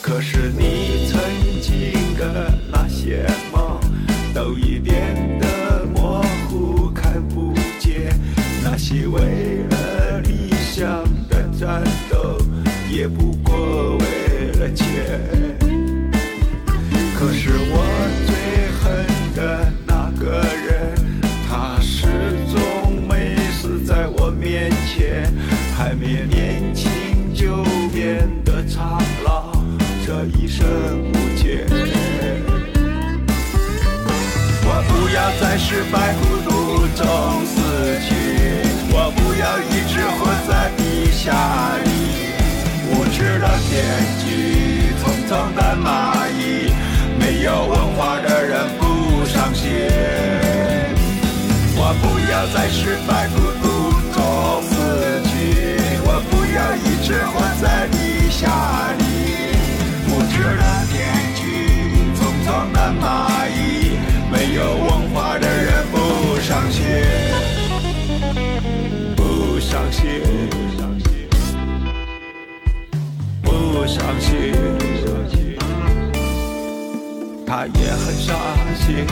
可是你曾经的那些梦，都已变得模糊看不见。那些为了理想的战斗，也不一生无解。我不要在失败孤独中死去，我不要一直活在地下里，无知的天际，匆匆的蚂蚁，没有文化的人不伤心。我不要在失败孤独中死去，我不要一直活在地下里，无知的天气，匆匆的蚂蚁，没有文化的人不伤心，不伤心，不伤心，他也很伤心。